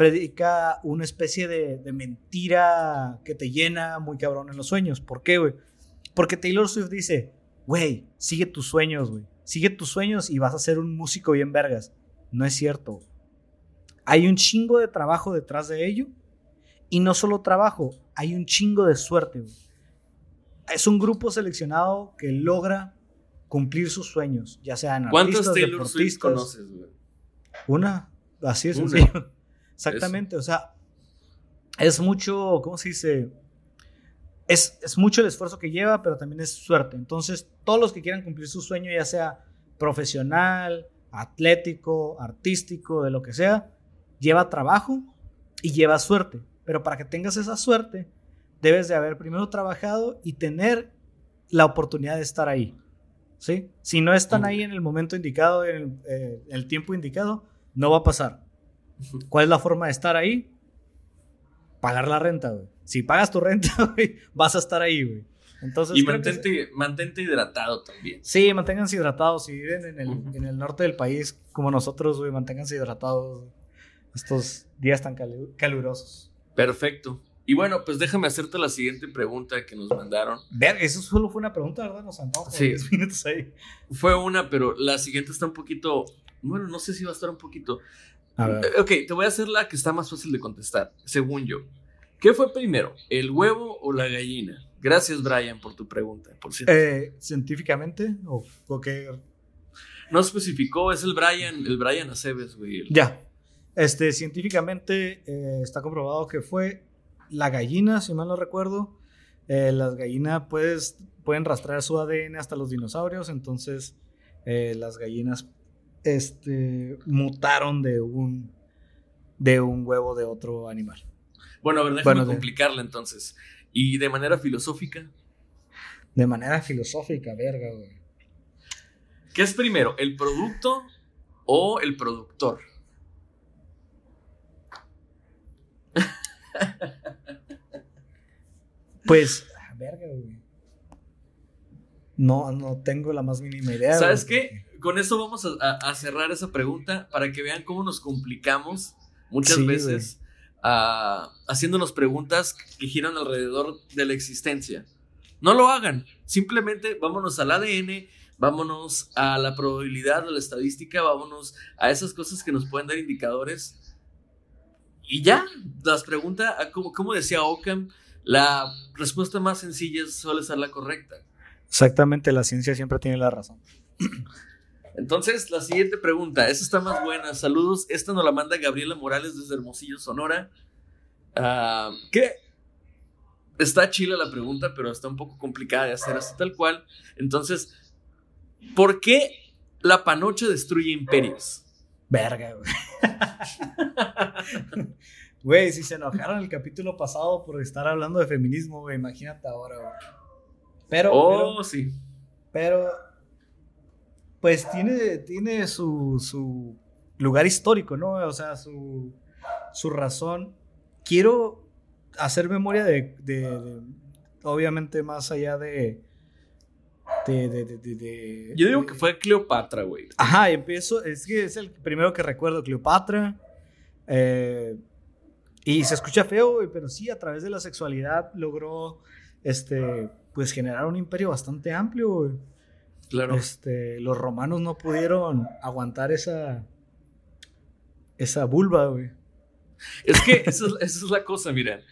Speaker 2: Predica una especie de, de mentira que te llena muy cabrón en los sueños. ¿Por qué, güey? Porque Taylor Swift dice, güey, sigue tus sueños, güey. Sigue tus sueños y vas a ser un músico bien vergas. No es cierto. Hay un chingo de trabajo detrás de ello. Y no solo trabajo, hay un chingo de suerte, güey. Es un grupo seleccionado que logra cumplir sus sueños, ya sean
Speaker 1: ¿Cuántos
Speaker 2: artistas,
Speaker 1: Taylor Swift
Speaker 2: deportistas.
Speaker 1: conoces, güey?
Speaker 2: Una, así de
Speaker 1: Una.
Speaker 2: sencillo. Exactamente, o sea, es mucho, ¿cómo se dice? Es, es mucho el esfuerzo que lleva, pero también es suerte. Entonces, todos los que quieran cumplir su sueño, ya sea profesional, atlético, artístico, de lo que sea, lleva trabajo y lleva suerte. Pero para que tengas esa suerte, debes de haber primero trabajado y tener la oportunidad de estar ahí. ¿Sí? Si no están ahí en el momento indicado, en el, eh, en el tiempo indicado, no va a pasar. ¿Cuál es la forma de estar ahí? Pagar la renta, güey. Si pagas tu renta, güey, vas a estar ahí, güey. Entonces,
Speaker 1: Y
Speaker 2: que
Speaker 1: mantente, mantente hidratado también.
Speaker 2: Sí, manténganse hidratados. Si viven en el, en el norte del país, como nosotros, güey, manténganse hidratados estos días tan calu- calurosos.
Speaker 1: Perfecto. Y bueno, pues déjame hacerte la siguiente pregunta que nos mandaron.
Speaker 2: Ver, eso solo fue una pregunta, ¿verdad? Nos por
Speaker 1: Sí.
Speaker 2: 10 minutos ahí.
Speaker 1: Fue una, pero la siguiente está un poquito. Bueno, no sé si va a estar un poquito.
Speaker 2: A ver.
Speaker 1: Eh, Ok, te voy a hacer la que está más fácil de contestar, según yo. ¿Qué fue primero, el huevo o la gallina? Gracias, Brian, por tu pregunta. Por cierto.
Speaker 2: Eh, ¿Científicamente? ¿O, o qué?
Speaker 1: No especificó, es el Brian, el Brian Aceves, güey. el-
Speaker 2: Ya. Este, científicamente eh, está comprobado que fue la gallina, si mal no recuerdo. Eh, las gallinas puedes, pueden rastrear su ADN hasta los dinosaurios, entonces las gallinas este, mutaron de un, de un huevo de otro animal.
Speaker 1: Bueno, a ver, déjame
Speaker 2: Bueno,
Speaker 1: complicarla entonces. Y de manera filosófica,
Speaker 2: De manera filosófica, verga, güey.
Speaker 1: ¿qué es primero, el producto o el productor?
Speaker 2: Pues, verga, güey. No, no tengo la más mínima idea.
Speaker 1: ¿Sabes
Speaker 2: güey,
Speaker 1: qué? Con eso vamos a, a- a cerrar esa pregunta para que vean cómo nos complicamos muchas
Speaker 2: Sí,
Speaker 1: veces ah, haciéndonos preguntas que giran alrededor de la existencia. No lo hagan. Simplemente vámonos al ADN, vámonos a la probabilidad, a la estadística, vámonos a esas cosas que nos pueden dar indicadores. Y ya, las preguntas, ah, como, como decía Ockham, la respuesta más sencilla suele ser la correcta.
Speaker 2: Exactamente, la ciencia siempre tiene la razón.
Speaker 1: Entonces, la siguiente pregunta, esta está más buena. Saludos, esta nos la manda Gabriela Morales desde Hermosillo, Sonora. Ah, ¿Qué? Está chila la pregunta, pero está un poco complicada de hacer así tal cual. Entonces, ¿por qué la panocha destruye imperios?
Speaker 2: Verga, güey. Güey, si se enojaron el capítulo pasado por estar hablando de feminismo, güey, imagínate ahora, güey. Pero,
Speaker 1: Oh, sí.
Speaker 2: pero, pues tiene, tiene su, su lugar histórico, ¿no? O sea, su, su razón. Quiero hacer memoria de, de- de- obviamente, más allá de... de, de, de- de-
Speaker 1: Yo digo que fue Cleopatra, güey.
Speaker 2: Ajá, empiezo, es que es el primero que recuerdo, Cleopatra. eh, y se escucha feo, güey, pero sí, a través de la sexualidad logró, este, pues generar un imperio bastante amplio, güey.
Speaker 1: Claro.
Speaker 2: Este, los romanos no pudieron aguantar esa, esa vulva, güey.
Speaker 1: Es que esa es, esa es la cosa, mira.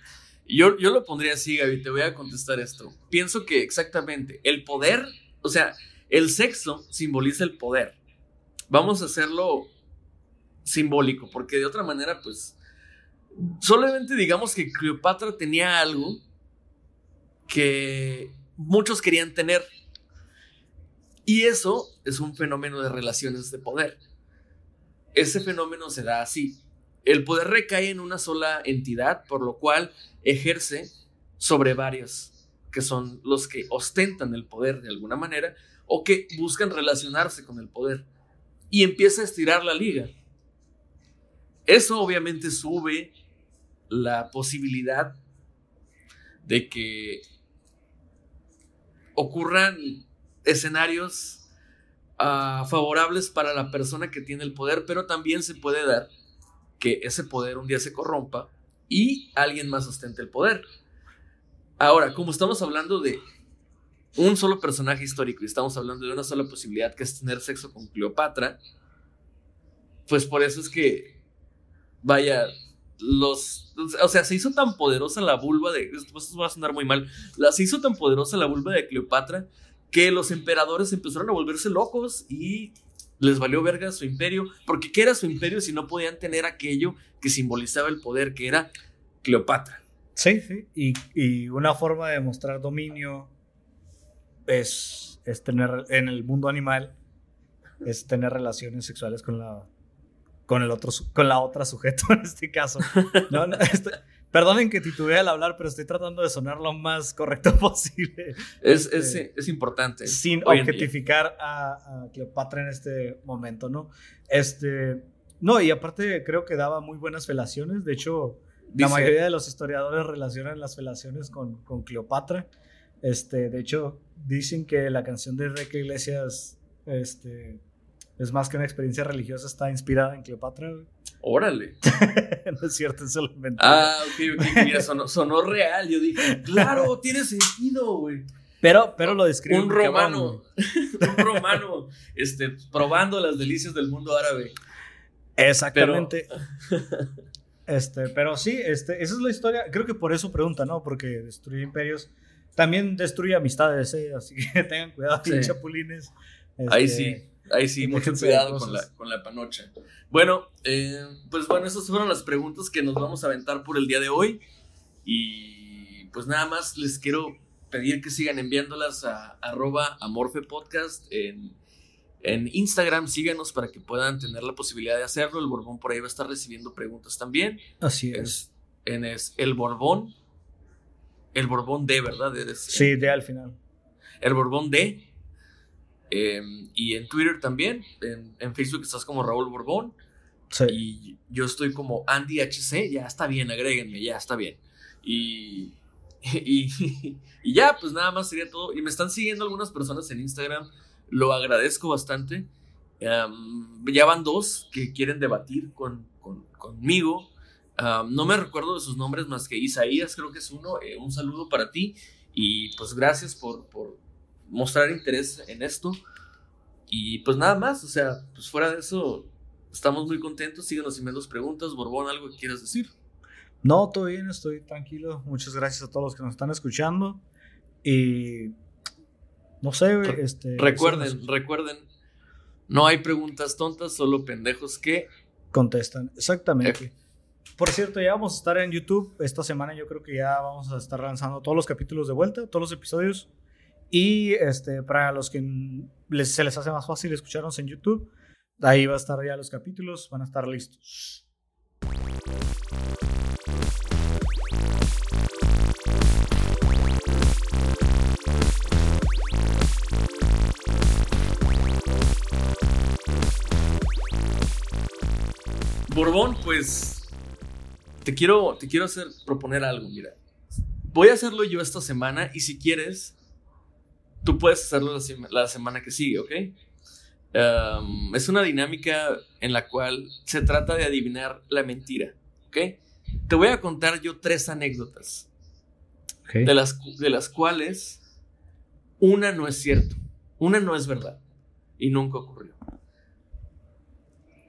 Speaker 1: Yo, yo lo pondría así, Gaby, te voy a contestar esto. Pienso que exactamente el poder, o sea, el sexo simboliza el poder. Vamos a hacerlo simbólico, porque de otra manera, pues, solamente digamos que Cleopatra tenía algo que muchos querían tener. Y eso es un fenómeno de relaciones de poder. ese fenómeno se da así. El poder recae en una sola entidad, por lo cual ejerce sobre varios, que son los que ostentan el poder de alguna manera o que buscan relacionarse con el poder. Y empieza a estirar la liga. Eso obviamente sube la posibilidad de que ocurran escenarios ah, favorables para la persona que tiene el poder, pero también se puede dar que ese poder un día se corrompa y alguien más ostente el poder. Ahora, como estamos hablando de un solo personaje histórico y estamos hablando de una sola posibilidad que es tener sexo con Cleopatra, pues por eso es que, vaya, los, o sea, se hizo tan poderosa la vulva de, esto va a sonar muy mal, se hizo tan poderosa la vulva de Cleopatra que los emperadores empezaron a volverse locos y les valió verga su imperio, porque ¿qué era su imperio si no podían tener aquello que simbolizaba el poder, que era Cleopatra?
Speaker 2: Sí, sí, y, y una forma de mostrar dominio es, es tener, en el mundo animal, es tener relaciones sexuales con la, con el otro, con la otra sujeto en este caso. No, perdonen que titubee al hablar, pero estoy tratando de sonar lo más correcto posible.
Speaker 1: Es, es, este, es importante.
Speaker 2: Sin objetificar a, a, Cleopatra en este momento, ¿no? Este, no, y aparte creo que daba muy buenas felaciones. De hecho, la mayoría de los historiadores relacionan las felaciones con, con Cleopatra. Este, de hecho, dicen que la canción de Enrique Iglesias este, es más que una experiencia religiosa, está inspirada en Cleopatra.
Speaker 1: Órale.
Speaker 2: no es cierto, eso lo inventé.
Speaker 1: Ah, ok, ok, mira, sonó, real. Yo dije, claro, tiene sentido, güey.
Speaker 2: Pero, pero lo describe.
Speaker 1: Un romano, un romano, este, probando las delicias del mundo árabe.
Speaker 2: Exactamente. Este, pero sí, este, esa es la historia. Creo que por eso pregunta, ¿no? Porque destruye imperios también destruye amistades, ¿eh? así que tengan cuidado, sí. chapulines.
Speaker 1: ahí este, sí, ahí sí, mucho cuidado con la, con la, panocha. Bueno, eh, pues bueno, esas fueron las preguntas que nos vamos a aventar por el día de hoy. Y pues nada más les quiero pedir que sigan enviándolas a arroba amorfepodcast en, en Instagram. Síganos para que puedan tener la posibilidad de hacerlo. El Borbón por ahí va a estar recibiendo preguntas también.
Speaker 2: Así es.
Speaker 1: en es el Borbón el Borbón D, ¿verdad?
Speaker 2: sí, D al final.
Speaker 1: El Borbón D. Em, y en Twitter también. En, Facebook estás como Raúl Borbón. Sí. Y yo estoy como Andy HC. Ya está bien, agréguenme, ya está bien. Y, y, ya, pues nada más sería todo. Y me están siguiendo algunas personas en Instagram. Lo agradezco bastante. Em, ya van dos que quieren debatir con, conmigo no me recuerdo de sus nombres más que Isaías, creo que es uno. Eh, un saludo para ti y pues gracias por, por, mostrar interés en esto. Y pues nada más, o sea, pues fuera de eso, estamos muy contentos. Síguenos enviando preguntas. Borbón, ¿algo que quieras decir?
Speaker 2: No, todo bien, estoy tranquilo. Muchas gracias a todos los que nos están escuchando. Y no sé, este.
Speaker 1: Recuerden, recuerden, no hay preguntas tontas, solo pendejos que
Speaker 2: contestan. Exactamente. Por cierto, ya vamos a estar en YouTube. Esta semana yo creo que ya vamos a estar lanzando todos los capítulos de vuelta, todos los episodios. Y este, para los que se les hace más fácil escucharnos en YouTube, ahí va a estar ya los capítulos, van a estar listos.
Speaker 1: Borbón, pues te quiero, te quiero hacer, proponer algo, mira. Voy a hacerlo yo esta semana y si quieres, tú puedes hacerlo la, semana que sigue, ¿ok? es una dinámica en la cual se trata de adivinar la mentira, ¿ok? Te voy a contar yo tres anécdotas, de, las, de las cuales una no es cierto, una no es verdad y nunca ocurrió.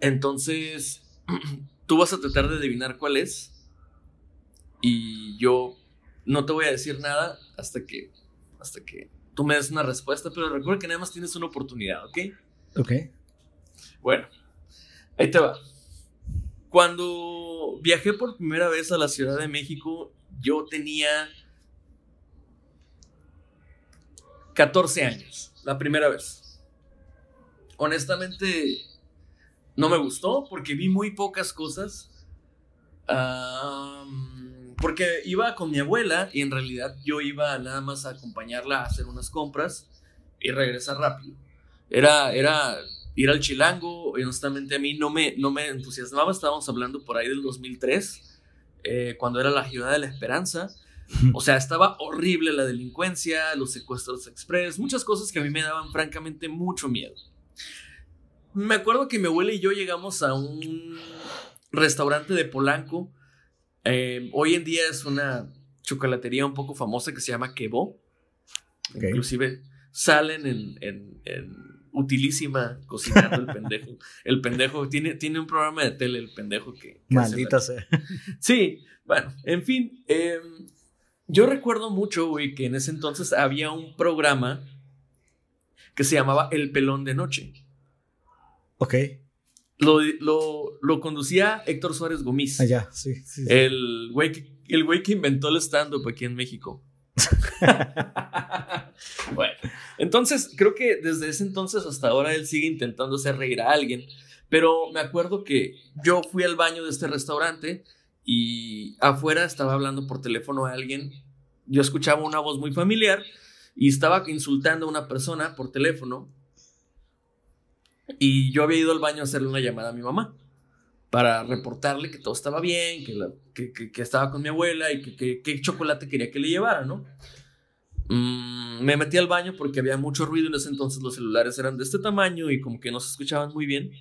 Speaker 1: Entonces, tú vas a tratar de adivinar cuál es. Y yo no te voy a decir nada hasta que, hasta que tú me des una respuesta, pero recuerda que nada más tienes una oportunidad, ¿ok?
Speaker 2: Ok.
Speaker 1: Bueno, ahí te va. Cuando viajé por primera vez a la Ciudad de México, yo tenía 14 años, la primera vez. Honestamente, no me gustó porque vi muy pocas cosas. Porque iba con mi abuela y en realidad yo iba nada más a acompañarla a hacer unas compras y regresar rápido. Era, era ir al chilango, y honestamente a mí no me, no me entusiasmaba, estábamos hablando por ahí del 2003, eh, cuando era la ciudad de la esperanza. O sea, estaba horrible la delincuencia, los secuestros express, muchas cosas que a mí me daban francamente mucho miedo. Me acuerdo que mi abuela y yo llegamos a un restaurante de Polanco. Eh, hoy en día es una chocolatería un poco famosa que se llama Quebo. Inclusive salen en, utilísima cocinando el pendejo. El pendejo tiene, tiene un programa de tele, el pendejo que...
Speaker 2: Maldita sea.
Speaker 1: Sí, bueno, en fin. Em, yo recuerdo mucho, güey, que en ese entonces había un programa que se llamaba El Pelón de Noche.
Speaker 2: Ok.
Speaker 1: Lo, lo, conducía Héctor Suárez Gomis.
Speaker 2: Allá, ah, sí, sí,
Speaker 1: El, güey que, el güey que inventó el stand-up aquí en México. bueno, entonces creo que desde ese entonces hasta ahora él sigue intentando hacer reír a alguien. Pero me acuerdo que yo fui al baño de este restaurante y afuera estaba hablando por teléfono a alguien. Yo escuchaba una voz muy familiar y estaba insultando a una persona por teléfono. Y yo había ido al baño a hacerle una llamada a mi mamá para reportarle que todo estaba bien, que, que, estaba con mi abuela y que, qué chocolate quería que le llevara, ¿no? Mm, me metí al baño porque había mucho ruido en ese entonces, los celulares eran de este tamaño y como que no se escuchaban muy bien.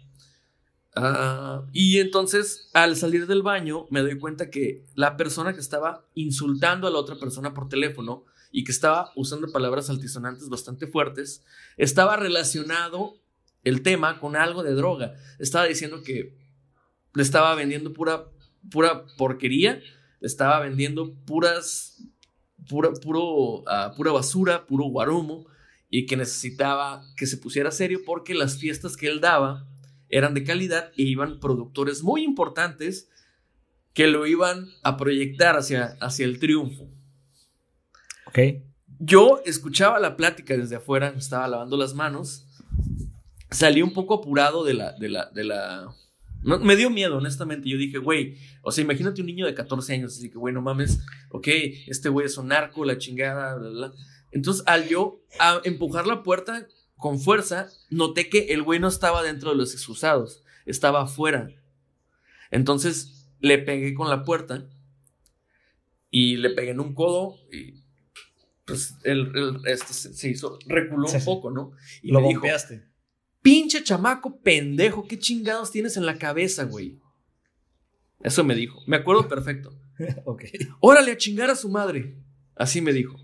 Speaker 1: Ah, y entonces, al salir del baño, me doy cuenta que la persona que estaba insultando a la otra persona por teléfono y que estaba usando palabras altisonantes bastante fuertes, estaba relacionado el tema con algo de droga. Estaba diciendo que le estaba vendiendo pura, pura porquería, le estaba vendiendo puras, pura, puro, ah, pura basura, puro guarumo, y que necesitaba que se pusiera serio porque las fiestas que él daba eran de calidad e iban productores muy importantes que lo iban a proyectar hacia, hacia el triunfo.
Speaker 2: Ok.
Speaker 1: Yo escuchaba la plática desde afuera, estaba lavando las manos, salí un poco apurado de la, de la, de la... me dio miedo, honestamente. Yo dije, güey, o sea, imagínate un niño de 14 años, así que, güey, no mames, ok, este güey es un narco, la chingada, bla, bla. Entonces, al yo a empujar la puerta, con fuerza, noté que el güey no estaba dentro de los excusados, estaba afuera. Entonces le pegué con la puerta y le pegué en un codo y pues el, este se hizo, reculó un poco, ¿no? Y
Speaker 2: Lo me golpeaste.
Speaker 1: Pinche chamaco pendejo, ¿qué chingados tienes en la cabeza, güey? Eso me dijo, me acuerdo perfecto.
Speaker 2: ok.
Speaker 1: Órale a chingar a su madre. Así me dijo.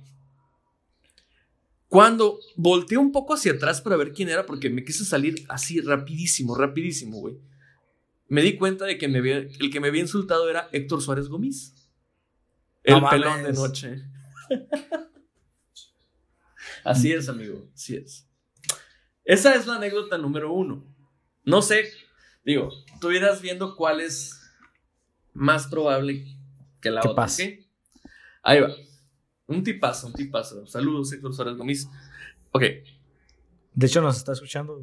Speaker 1: Cuando volteé un poco hacia atrás para ver quién era, porque me quise salir así rapidísimo, rapidísimo, güey. Me di cuenta de que me el que me había insultado era Héctor Suárez Gómez. El pelón de noche. así es, amigo. Así es. Esa es la anécdota número uno. No sé, digo, tú irás viendo cuál es más probable que la otra. Ahí va. Un tipazo, un tipazo. Saludos, Héctor Suárez Gómez. Ok.
Speaker 2: De hecho, nos está escuchando.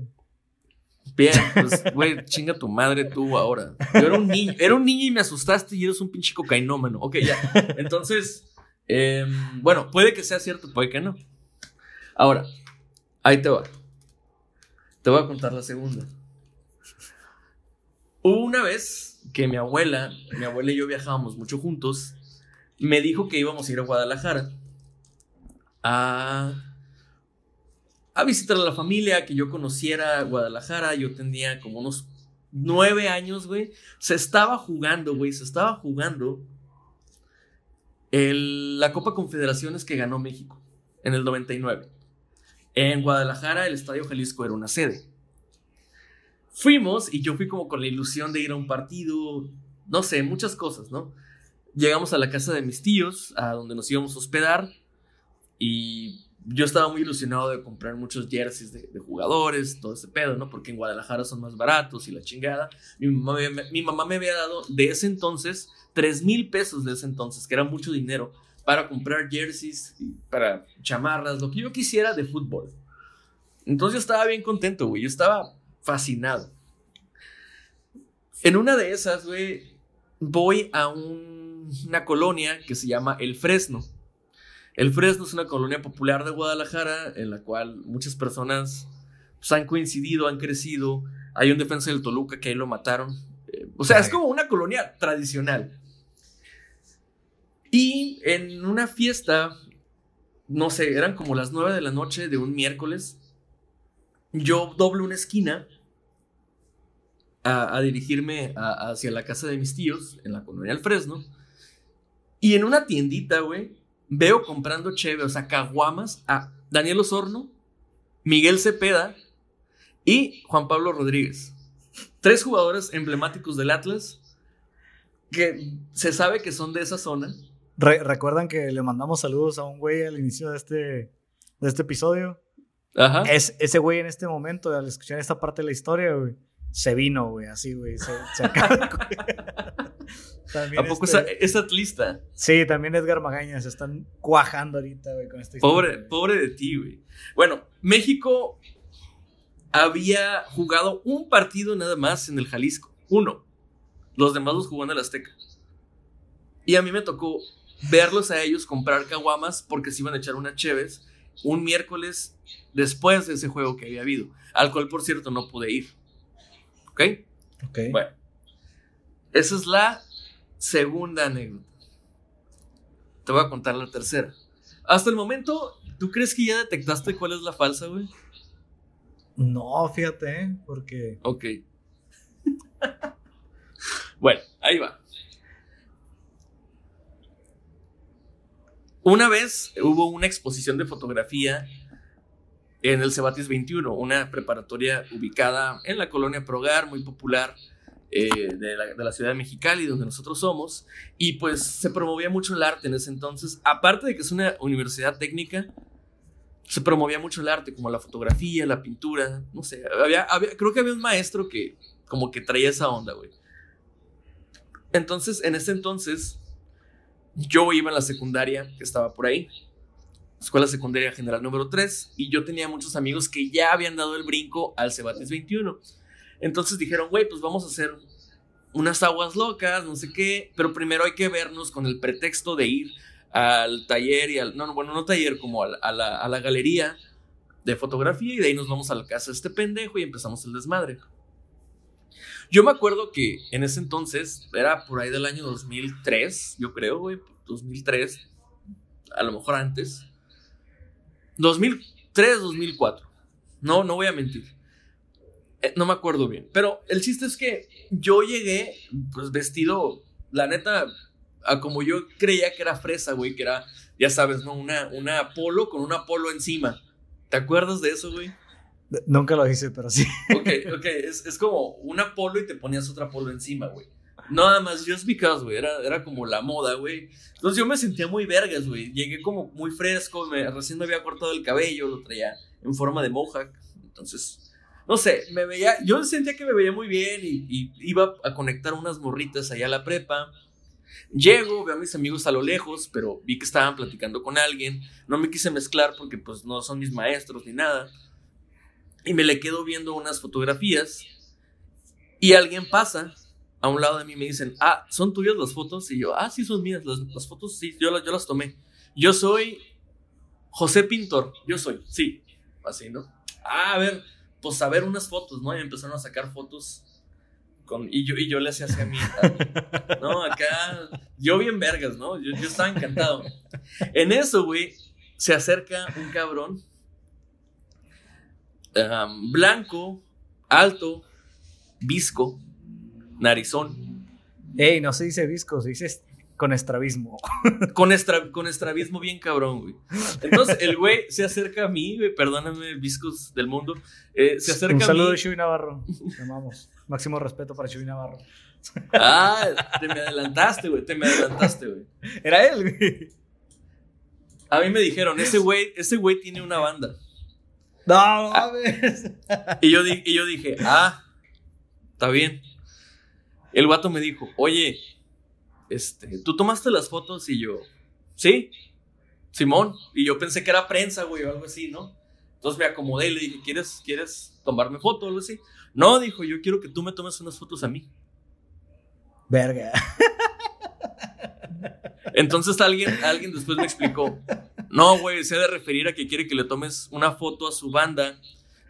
Speaker 1: Bien, pues, güey, chinga tu madre tú ahora. Yo era un niño, era un niño y me asustaste y eres un pinche cocainómano. Ok, ya. Entonces, em, bueno, puede que sea cierto, puede que no. Ahora, ahí te va. Te voy a contar la segunda. Hubo una vez que mi abuela, mi abuela y yo viajábamos mucho juntos me dijo que íbamos a ir a Guadalajara a, a visitar a la familia, que yo conociera Guadalajara. Yo tenía como unos nueve años, güey. Se estaba jugando, güey, se estaba jugando la Copa Confederaciones que ganó México en el 99. En Guadalajara, el Estadio Jalisco era una sede. Fuimos y yo fui como con la ilusión de ir a un partido, no sé, muchas cosas, ¿no? Llegamos a la casa de mis tíos, a donde nos íbamos a hospedar, y yo estaba muy ilusionado de comprar muchos jerseys de, jugadores, todo ese pedo, ¿no? Porque en Guadalajara son más baratos y la chingada. Mi mamá, mi mamá me había dado de ese entonces 3 mil pesos de ese entonces, que era mucho dinero, para comprar jerseys, para chamarras, lo que yo quisiera de fútbol. Entonces yo estaba bien contento, güey. Yo estaba fascinado. En una de esas, güey, voy a una colonia que se llama El Fresno. El Fresno es una colonia popular de Guadalajara en la cual muchas personas pues, han coincidido, han crecido. Hay un defensa del Toluca que ahí lo mataron. Eh, o sea, es como una colonia tradicional. Y en una fiesta, no sé, eran como las nueve de la noche de un miércoles, yo doblo una esquina a, dirigirme hacia la casa de mis tíos en la colonia del Fresno. Y en una tiendita, güey, veo comprando cheve, o sea, caguamas a Daniel Osorno, Miguel Cepeda y Juan Pablo Rodríguez. Tres jugadores emblemáticos del Atlas que se sabe que son de esa zona.
Speaker 2: ¿Recuerdan que le mandamos saludos a un güey al inicio de este, de este episodio? Ajá. Es, ese güey en este momento, al escuchar esta parte de la historia, güey, se vino, güey, así, güey. Se, se acaba.
Speaker 1: ¿A poco este, es atlista?
Speaker 2: Sí, también Edgar Magaña se están cuajando ahorita, güey, con esta
Speaker 1: historia. Pobre, pobre de ti, güey. Bueno, México había jugado un partido nada más en el Jalisco. Uno. Los demás los jugó en el Azteca. Y a mí me tocó verlos a ellos comprar caguamas porque se iban a echar unas cheves un miércoles después de ese juego que había habido. Al cual, por cierto, no pude ir. ¿Ok?
Speaker 2: Ok.
Speaker 1: Bueno. Esa es la segunda anécdota. Te voy a contar la tercera. Hasta el momento, ¿tú crees que ya detectaste cuál es la falsa, güey?
Speaker 2: No, fíjate, ¿eh? porque...
Speaker 1: Ok. bueno, ahí va. Una vez hubo una exposición de fotografía en el Cebatis 21, una preparatoria ubicada en la colonia Progar, muy popular eh, de, la, ciudad de Mexicali, donde nosotros somos, y pues se promovía mucho el arte en ese entonces, aparte de que es una universidad técnica, se promovía mucho el arte, como la fotografía, la pintura, no sé, había, creo que había un maestro que como que traía esa onda, güey. Entonces, en ese entonces, yo iba en la secundaria que estaba por ahí, Escuela Secundaria General número 3, y yo tenía muchos amigos que ya habían dado el brinco al Cebatis 21. Entonces dijeron, güey, pues vamos a hacer unas aguas locas, no sé qué, pero primero hay que vernos con el pretexto de ir al taller y al, no, bueno, no taller, como a a la galería de fotografía y de ahí nos vamos a la casa de este pendejo y empezamos el desmadre. Yo me acuerdo que en ese entonces, era por ahí del año 2003, yo creo, güey, 2003, a lo mejor antes. 2003, 2004. No, no voy a mentir. Eh, no me acuerdo bien. Pero el chiste es que yo llegué, pues vestido, la neta, a como yo creía que era fresa, güey, que era, ya sabes, ¿no? Una, una polo con una polo encima. ¿Te acuerdas de eso, güey?
Speaker 2: Nunca lo hice, pero sí.
Speaker 1: Ok, ok, es, es como una polo y te ponías otra polo encima, güey. Nada más, just because, güey, era, era como la moda, güey. Entonces yo me sentía muy vergas, güey. Llegué como muy fresco, recién me había cortado el cabello, lo traía en forma de mohawk. Entonces, no sé, me veía, yo sentía que me veía muy bien y, y iba a conectar unas morritas allá a la prepa. Llego, veo a mis amigos a lo lejos, pero vi que estaban platicando con alguien. No me quise mezclar porque pues no son mis maestros ni nada. Y me le quedo viendo unas fotografías y alguien pasa a un lado de mí y me dicen, ah, ¿son tuyas las fotos? Y yo, ah, sí, son mías, las, las fotos, sí, yo, yo las tomé. Yo soy José Pintor, yo soy, sí, así, ¿no? Ah, a ver, pues a ver unas fotos, ¿no? Y empezaron a sacar fotos con, y, yo, y yo le hacía así a mí, ¿no? Acá, yo bien vergas, ¿no? Yo, yo estaba encantado. En eso, güey, se acerca un cabrón blanco, alto, visco, narizón.
Speaker 2: Ey, no se dice visco, se dice con estrabismo.
Speaker 1: con, con estrabismo bien cabrón, güey. Entonces el güey se acerca a mí, güey, perdóname, viscos del mundo. Eh, se acerca
Speaker 2: Un saludo a mí. de Navarro. Llamamos. Máximo respeto para Chuy Navarro.
Speaker 1: Ah, te me adelantaste, güey, te me adelantaste, güey.
Speaker 2: Era él, güey.
Speaker 1: A mí me dijeron, ese güey, ese güey tiene una banda.
Speaker 2: No, mames.
Speaker 1: y, yo y yo dije, ah, está bien. El guato me dijo, oye, este, ¿tú tomaste las fotos? Y yo, sí, Simón. Y yo pensé que era prensa, güey, o algo así, ¿no? Entonces me acomodé y le dije, ¿quieres, ¿quieres tomarme foto o algo así? No, dijo, yo quiero que tú me tomes unas fotos a mí.
Speaker 2: Verga.
Speaker 1: Entonces alguien, alguien después me explicó, no, güey, se ha de referir a que quiere que le tomes una foto a su banda.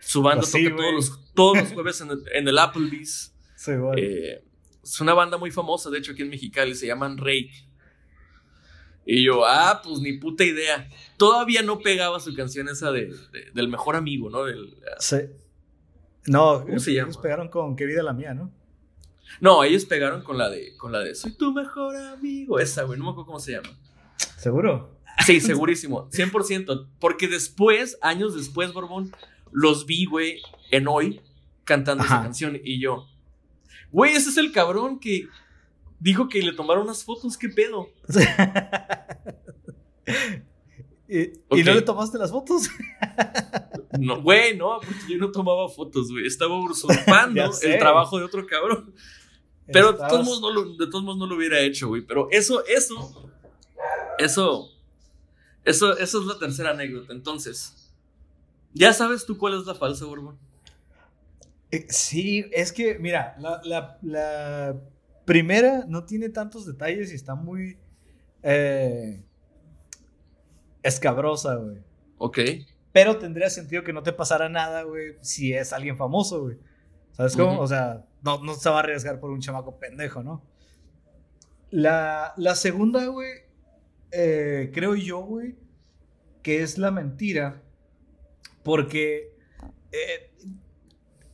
Speaker 1: Su banda
Speaker 2: Pues
Speaker 1: toca todos los, todos los jueves en el, en el Applebee's.
Speaker 2: Sí.
Speaker 1: Eh, es una banda muy famosa, de hecho, aquí en Mexicali, se llaman Rake. Y yo, ah, pues ni puta idea. Todavía no pegaba su canción esa de, de- del mejor amigo, ¿no? Del,
Speaker 2: Sí. No,
Speaker 1: ¿Cómo se
Speaker 2: ellos
Speaker 1: llama?
Speaker 2: pegaron con Qué vida la mía, ¿no?
Speaker 1: No, ellos pegaron con la de, con la de Soy tu mejor amigo. Esa, güey, no me acuerdo cómo se llama.
Speaker 2: ¿Seguro?
Speaker 1: Sí, segurísimo, 100%. Porque después, años después, Borbón, los vi, güey, en hoy, cantando esa canción. Y yo, güey, ese es el cabrón que dijo que le tomaron unas fotos, ¿qué pedo?
Speaker 2: ¿Y, no le tomaste las fotos?
Speaker 1: No, güey, no, porque yo no tomaba fotos, güey. Estaba usurpando el trabajo de otro cabrón. Pero de todos, modos no lo, de todos modos no lo hubiera hecho, güey. Pero eso, eso, eso, eso, eso es la tercera anécdota. Entonces, ¿ya sabes tú cuál es la falsa, Borbón?
Speaker 2: Eh, Sí, es que, mira, la, la- la primera no tiene tantos detalles y está muy eh, escabrosa, güey.
Speaker 1: Ok.
Speaker 2: Pero tendría sentido que no te pasara nada, güey, si es alguien famoso, güey. ¿Sabes cómo? O sea, no, no se va a arriesgar por un chamaco pendejo, ¿no? La, la segunda, güey, eh, creo yo, güey, que es la mentira. Porque eh,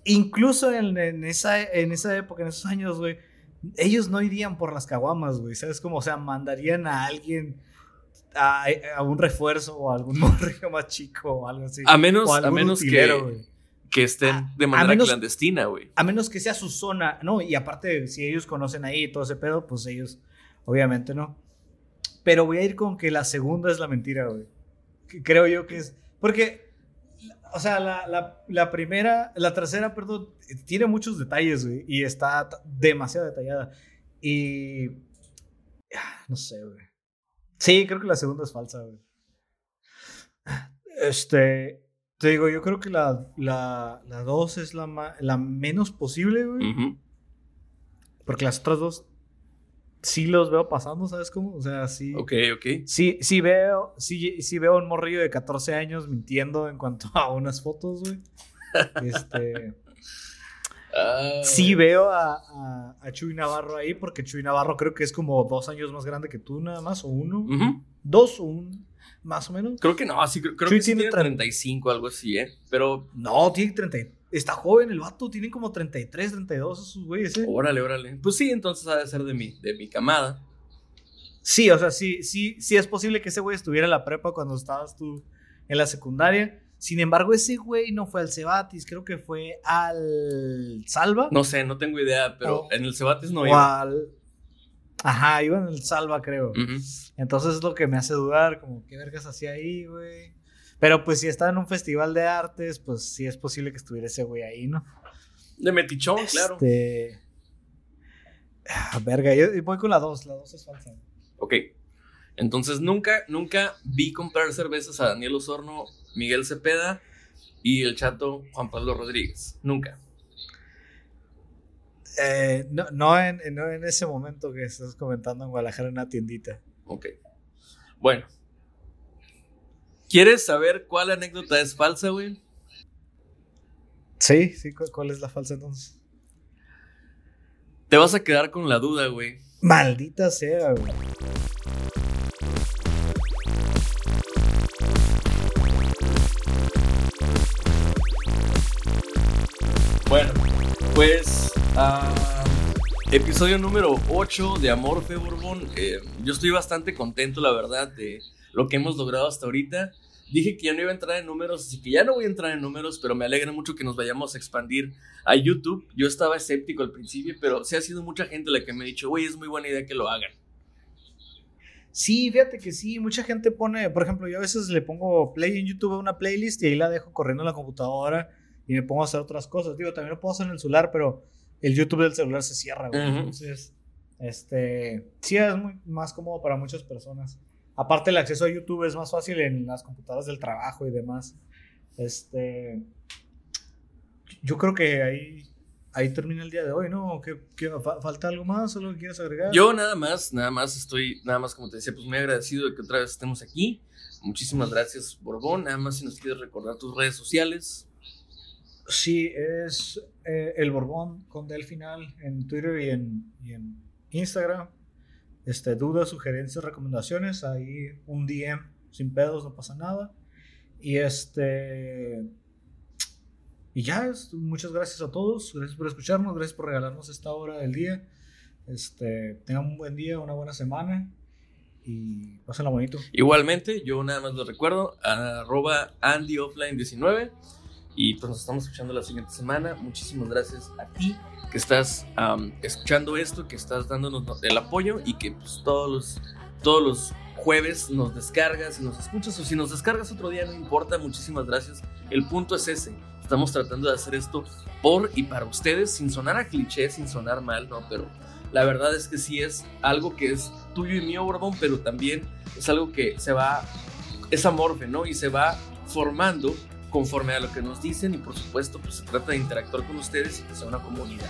Speaker 2: incluso en, en esa, en esa época, en esos años, güey, ellos no irían por las caguamas, güey. ¿Sabes cómo? O sea, mandarían a alguien a, a un refuerzo o a algún morrillo más chico o algo así.
Speaker 1: A menos, a menos que,
Speaker 2: güey.
Speaker 1: Que estén
Speaker 2: A-
Speaker 1: de manera
Speaker 2: menos-
Speaker 1: clandestina, güey.
Speaker 2: A menos que sea su zona, ¿no? Y aparte, si ellos conocen ahí y todo ese pedo, pues ellos, obviamente, ¿no? Pero voy a ir con que la segunda es la mentira, güey. Creo yo que es. Porque, o sea, la, la- la primera, la tercera, perdón, tiene muchos detalles, güey. Y está demasiado detallada. Y. ah, No sé, güey. Sí, creo que la segunda es falsa, güey. Este. Te digo, yo creo que la, la, la dos es la, ma- la menos posible, güey.
Speaker 1: Ujú.
Speaker 2: Porque las otras dos sí los veo pasando, ¿sabes cómo? O sea, sí.
Speaker 1: Ok, ok.
Speaker 2: Sí, sí veo, sí, sí veo un morrillo de 14 años mintiendo en cuanto a unas fotos, güey. Este,
Speaker 1: Ah,
Speaker 2: sí veo a, a, a Chuy Navarro ahí, porque Chuy Navarro creo que es como dos años más grande que tú, nada más, o uno. Dos o un, más o menos.
Speaker 1: Creo que no, sí, creo, creo
Speaker 2: Sí,
Speaker 1: que sí
Speaker 2: tiene
Speaker 1: tiene
Speaker 2: tre-
Speaker 1: 35, algo así, ¿eh? Pero,
Speaker 2: No, tiene 30. y- Está joven el vato, tienen como 33, 32 esos güeyes, ¿eh?
Speaker 1: órale, órale. Pues sí, entonces ha de ser de mi, de mi camada.
Speaker 2: Sí, o sea, sí, sí, sí es posible que ese güey estuviera en la prepa cuando estabas tú en la secundaria. Sin embargo, ese güey no fue al Cebatis, creo que fue al Salva.
Speaker 1: No sé, no tengo idea, pero
Speaker 2: O-
Speaker 1: en el Cebatis no
Speaker 2: o
Speaker 1: iba.
Speaker 2: al... Ajá, iba en el Salva, creo. Entonces es lo que me hace dudar, como, ¿qué vergas hacía ahí, güey? Pero pues si está en un festival de artes, pues sí es posible que estuviera ese güey ahí, ¿no?
Speaker 1: De Metichón, claro.
Speaker 2: Este... Ah, verga, yo yo voy con la 2, la 2 es falsa.
Speaker 1: Ok. Entonces nunca, nunca vi comprar cervezas a Daniel Osorno, Miguel Cepeda y el chato Juan Pablo Rodríguez. Nunca.
Speaker 2: Eh, no, no, en, no en ese momento que estás comentando en Guadalajara en una tiendita.
Speaker 1: Ok. Bueno. ¿Quieres saber cuál anécdota es falsa, güey?
Speaker 2: Sí, sí, ¿cu- ¿cuál es la falsa entonces?
Speaker 1: Te vas a quedar con la duda, güey.
Speaker 2: Maldita sea, güey.
Speaker 1: Bueno, pues ah, episodio número 8 de Amor Fe Borbón. Eh, yo estoy bastante contento, la verdad, de lo que hemos logrado hasta ahorita. Dije que ya no iba a entrar en números, así que ya no voy a entrar en números, pero me alegra mucho que nos vayamos a expandir a YouTube. Yo estaba escéptico al principio, pero sí ha sido mucha gente la que me ha dicho, güey, es muy buena idea que lo hagan.
Speaker 2: Sí, fíjate que sí, mucha gente pone, por ejemplo, yo a veces le pongo play en YouTube a una playlist y ahí la dejo corriendo en la computadora y me pongo a hacer otras cosas. Digo, también lo puedo hacer en el celular, pero el YouTube del celular se cierra, güey. Entonces, este, sí es muy más cómodo para muchas personas. Aparte, el acceso a YouTube es más fácil en las computadoras del trabajo y demás. Este, yo creo que ahí, ahí termina el día de hoy, ¿no? ¿Qué, qué, falta algo más o lo que quieres agregar?
Speaker 1: Yo nada más, nada más estoy, nada más como te decía, pues muy agradecido de que otra vez estemos aquí. Muchísimas gracias, Borbón. Nada más si nos quieres recordar tus redes sociales.
Speaker 2: Sí, es eh, el Borbón con del final en Twitter y en, Instagram. Este, dudas, sugerencias, recomendaciones, ahí un DM sin pedos, no pasa nada. Y este y ya, muchas gracias a todos, gracias por escucharnos, gracias por regalarnos esta hora del día. Este, tengan un buen día, una buena semana y pásenla bonito.
Speaker 1: Igualmente, yo nada más lo recuerdo, arroba AndyOffline19 y pues nos estamos escuchando la siguiente semana. Muchísimas gracias a ti que estás escuchando esto, que estás dándonos el apoyo y que pues todos los, todos los jueves nos descargas y nos escuchas o si nos descargas otro día no importa, muchísimas gracias. El punto es ese, Estamos tratando de hacer esto por y para ustedes, sin sonar a cliché, sin sonar mal, ¿no? Pero la verdad es que sí es algo que es tuyo y mío, Borbón, pero también es algo que se va, es amorfe, ¿no? Y se va formando conforme a lo que nos dicen y por supuesto pues se trata de interactuar con ustedes y que sea una comunidad.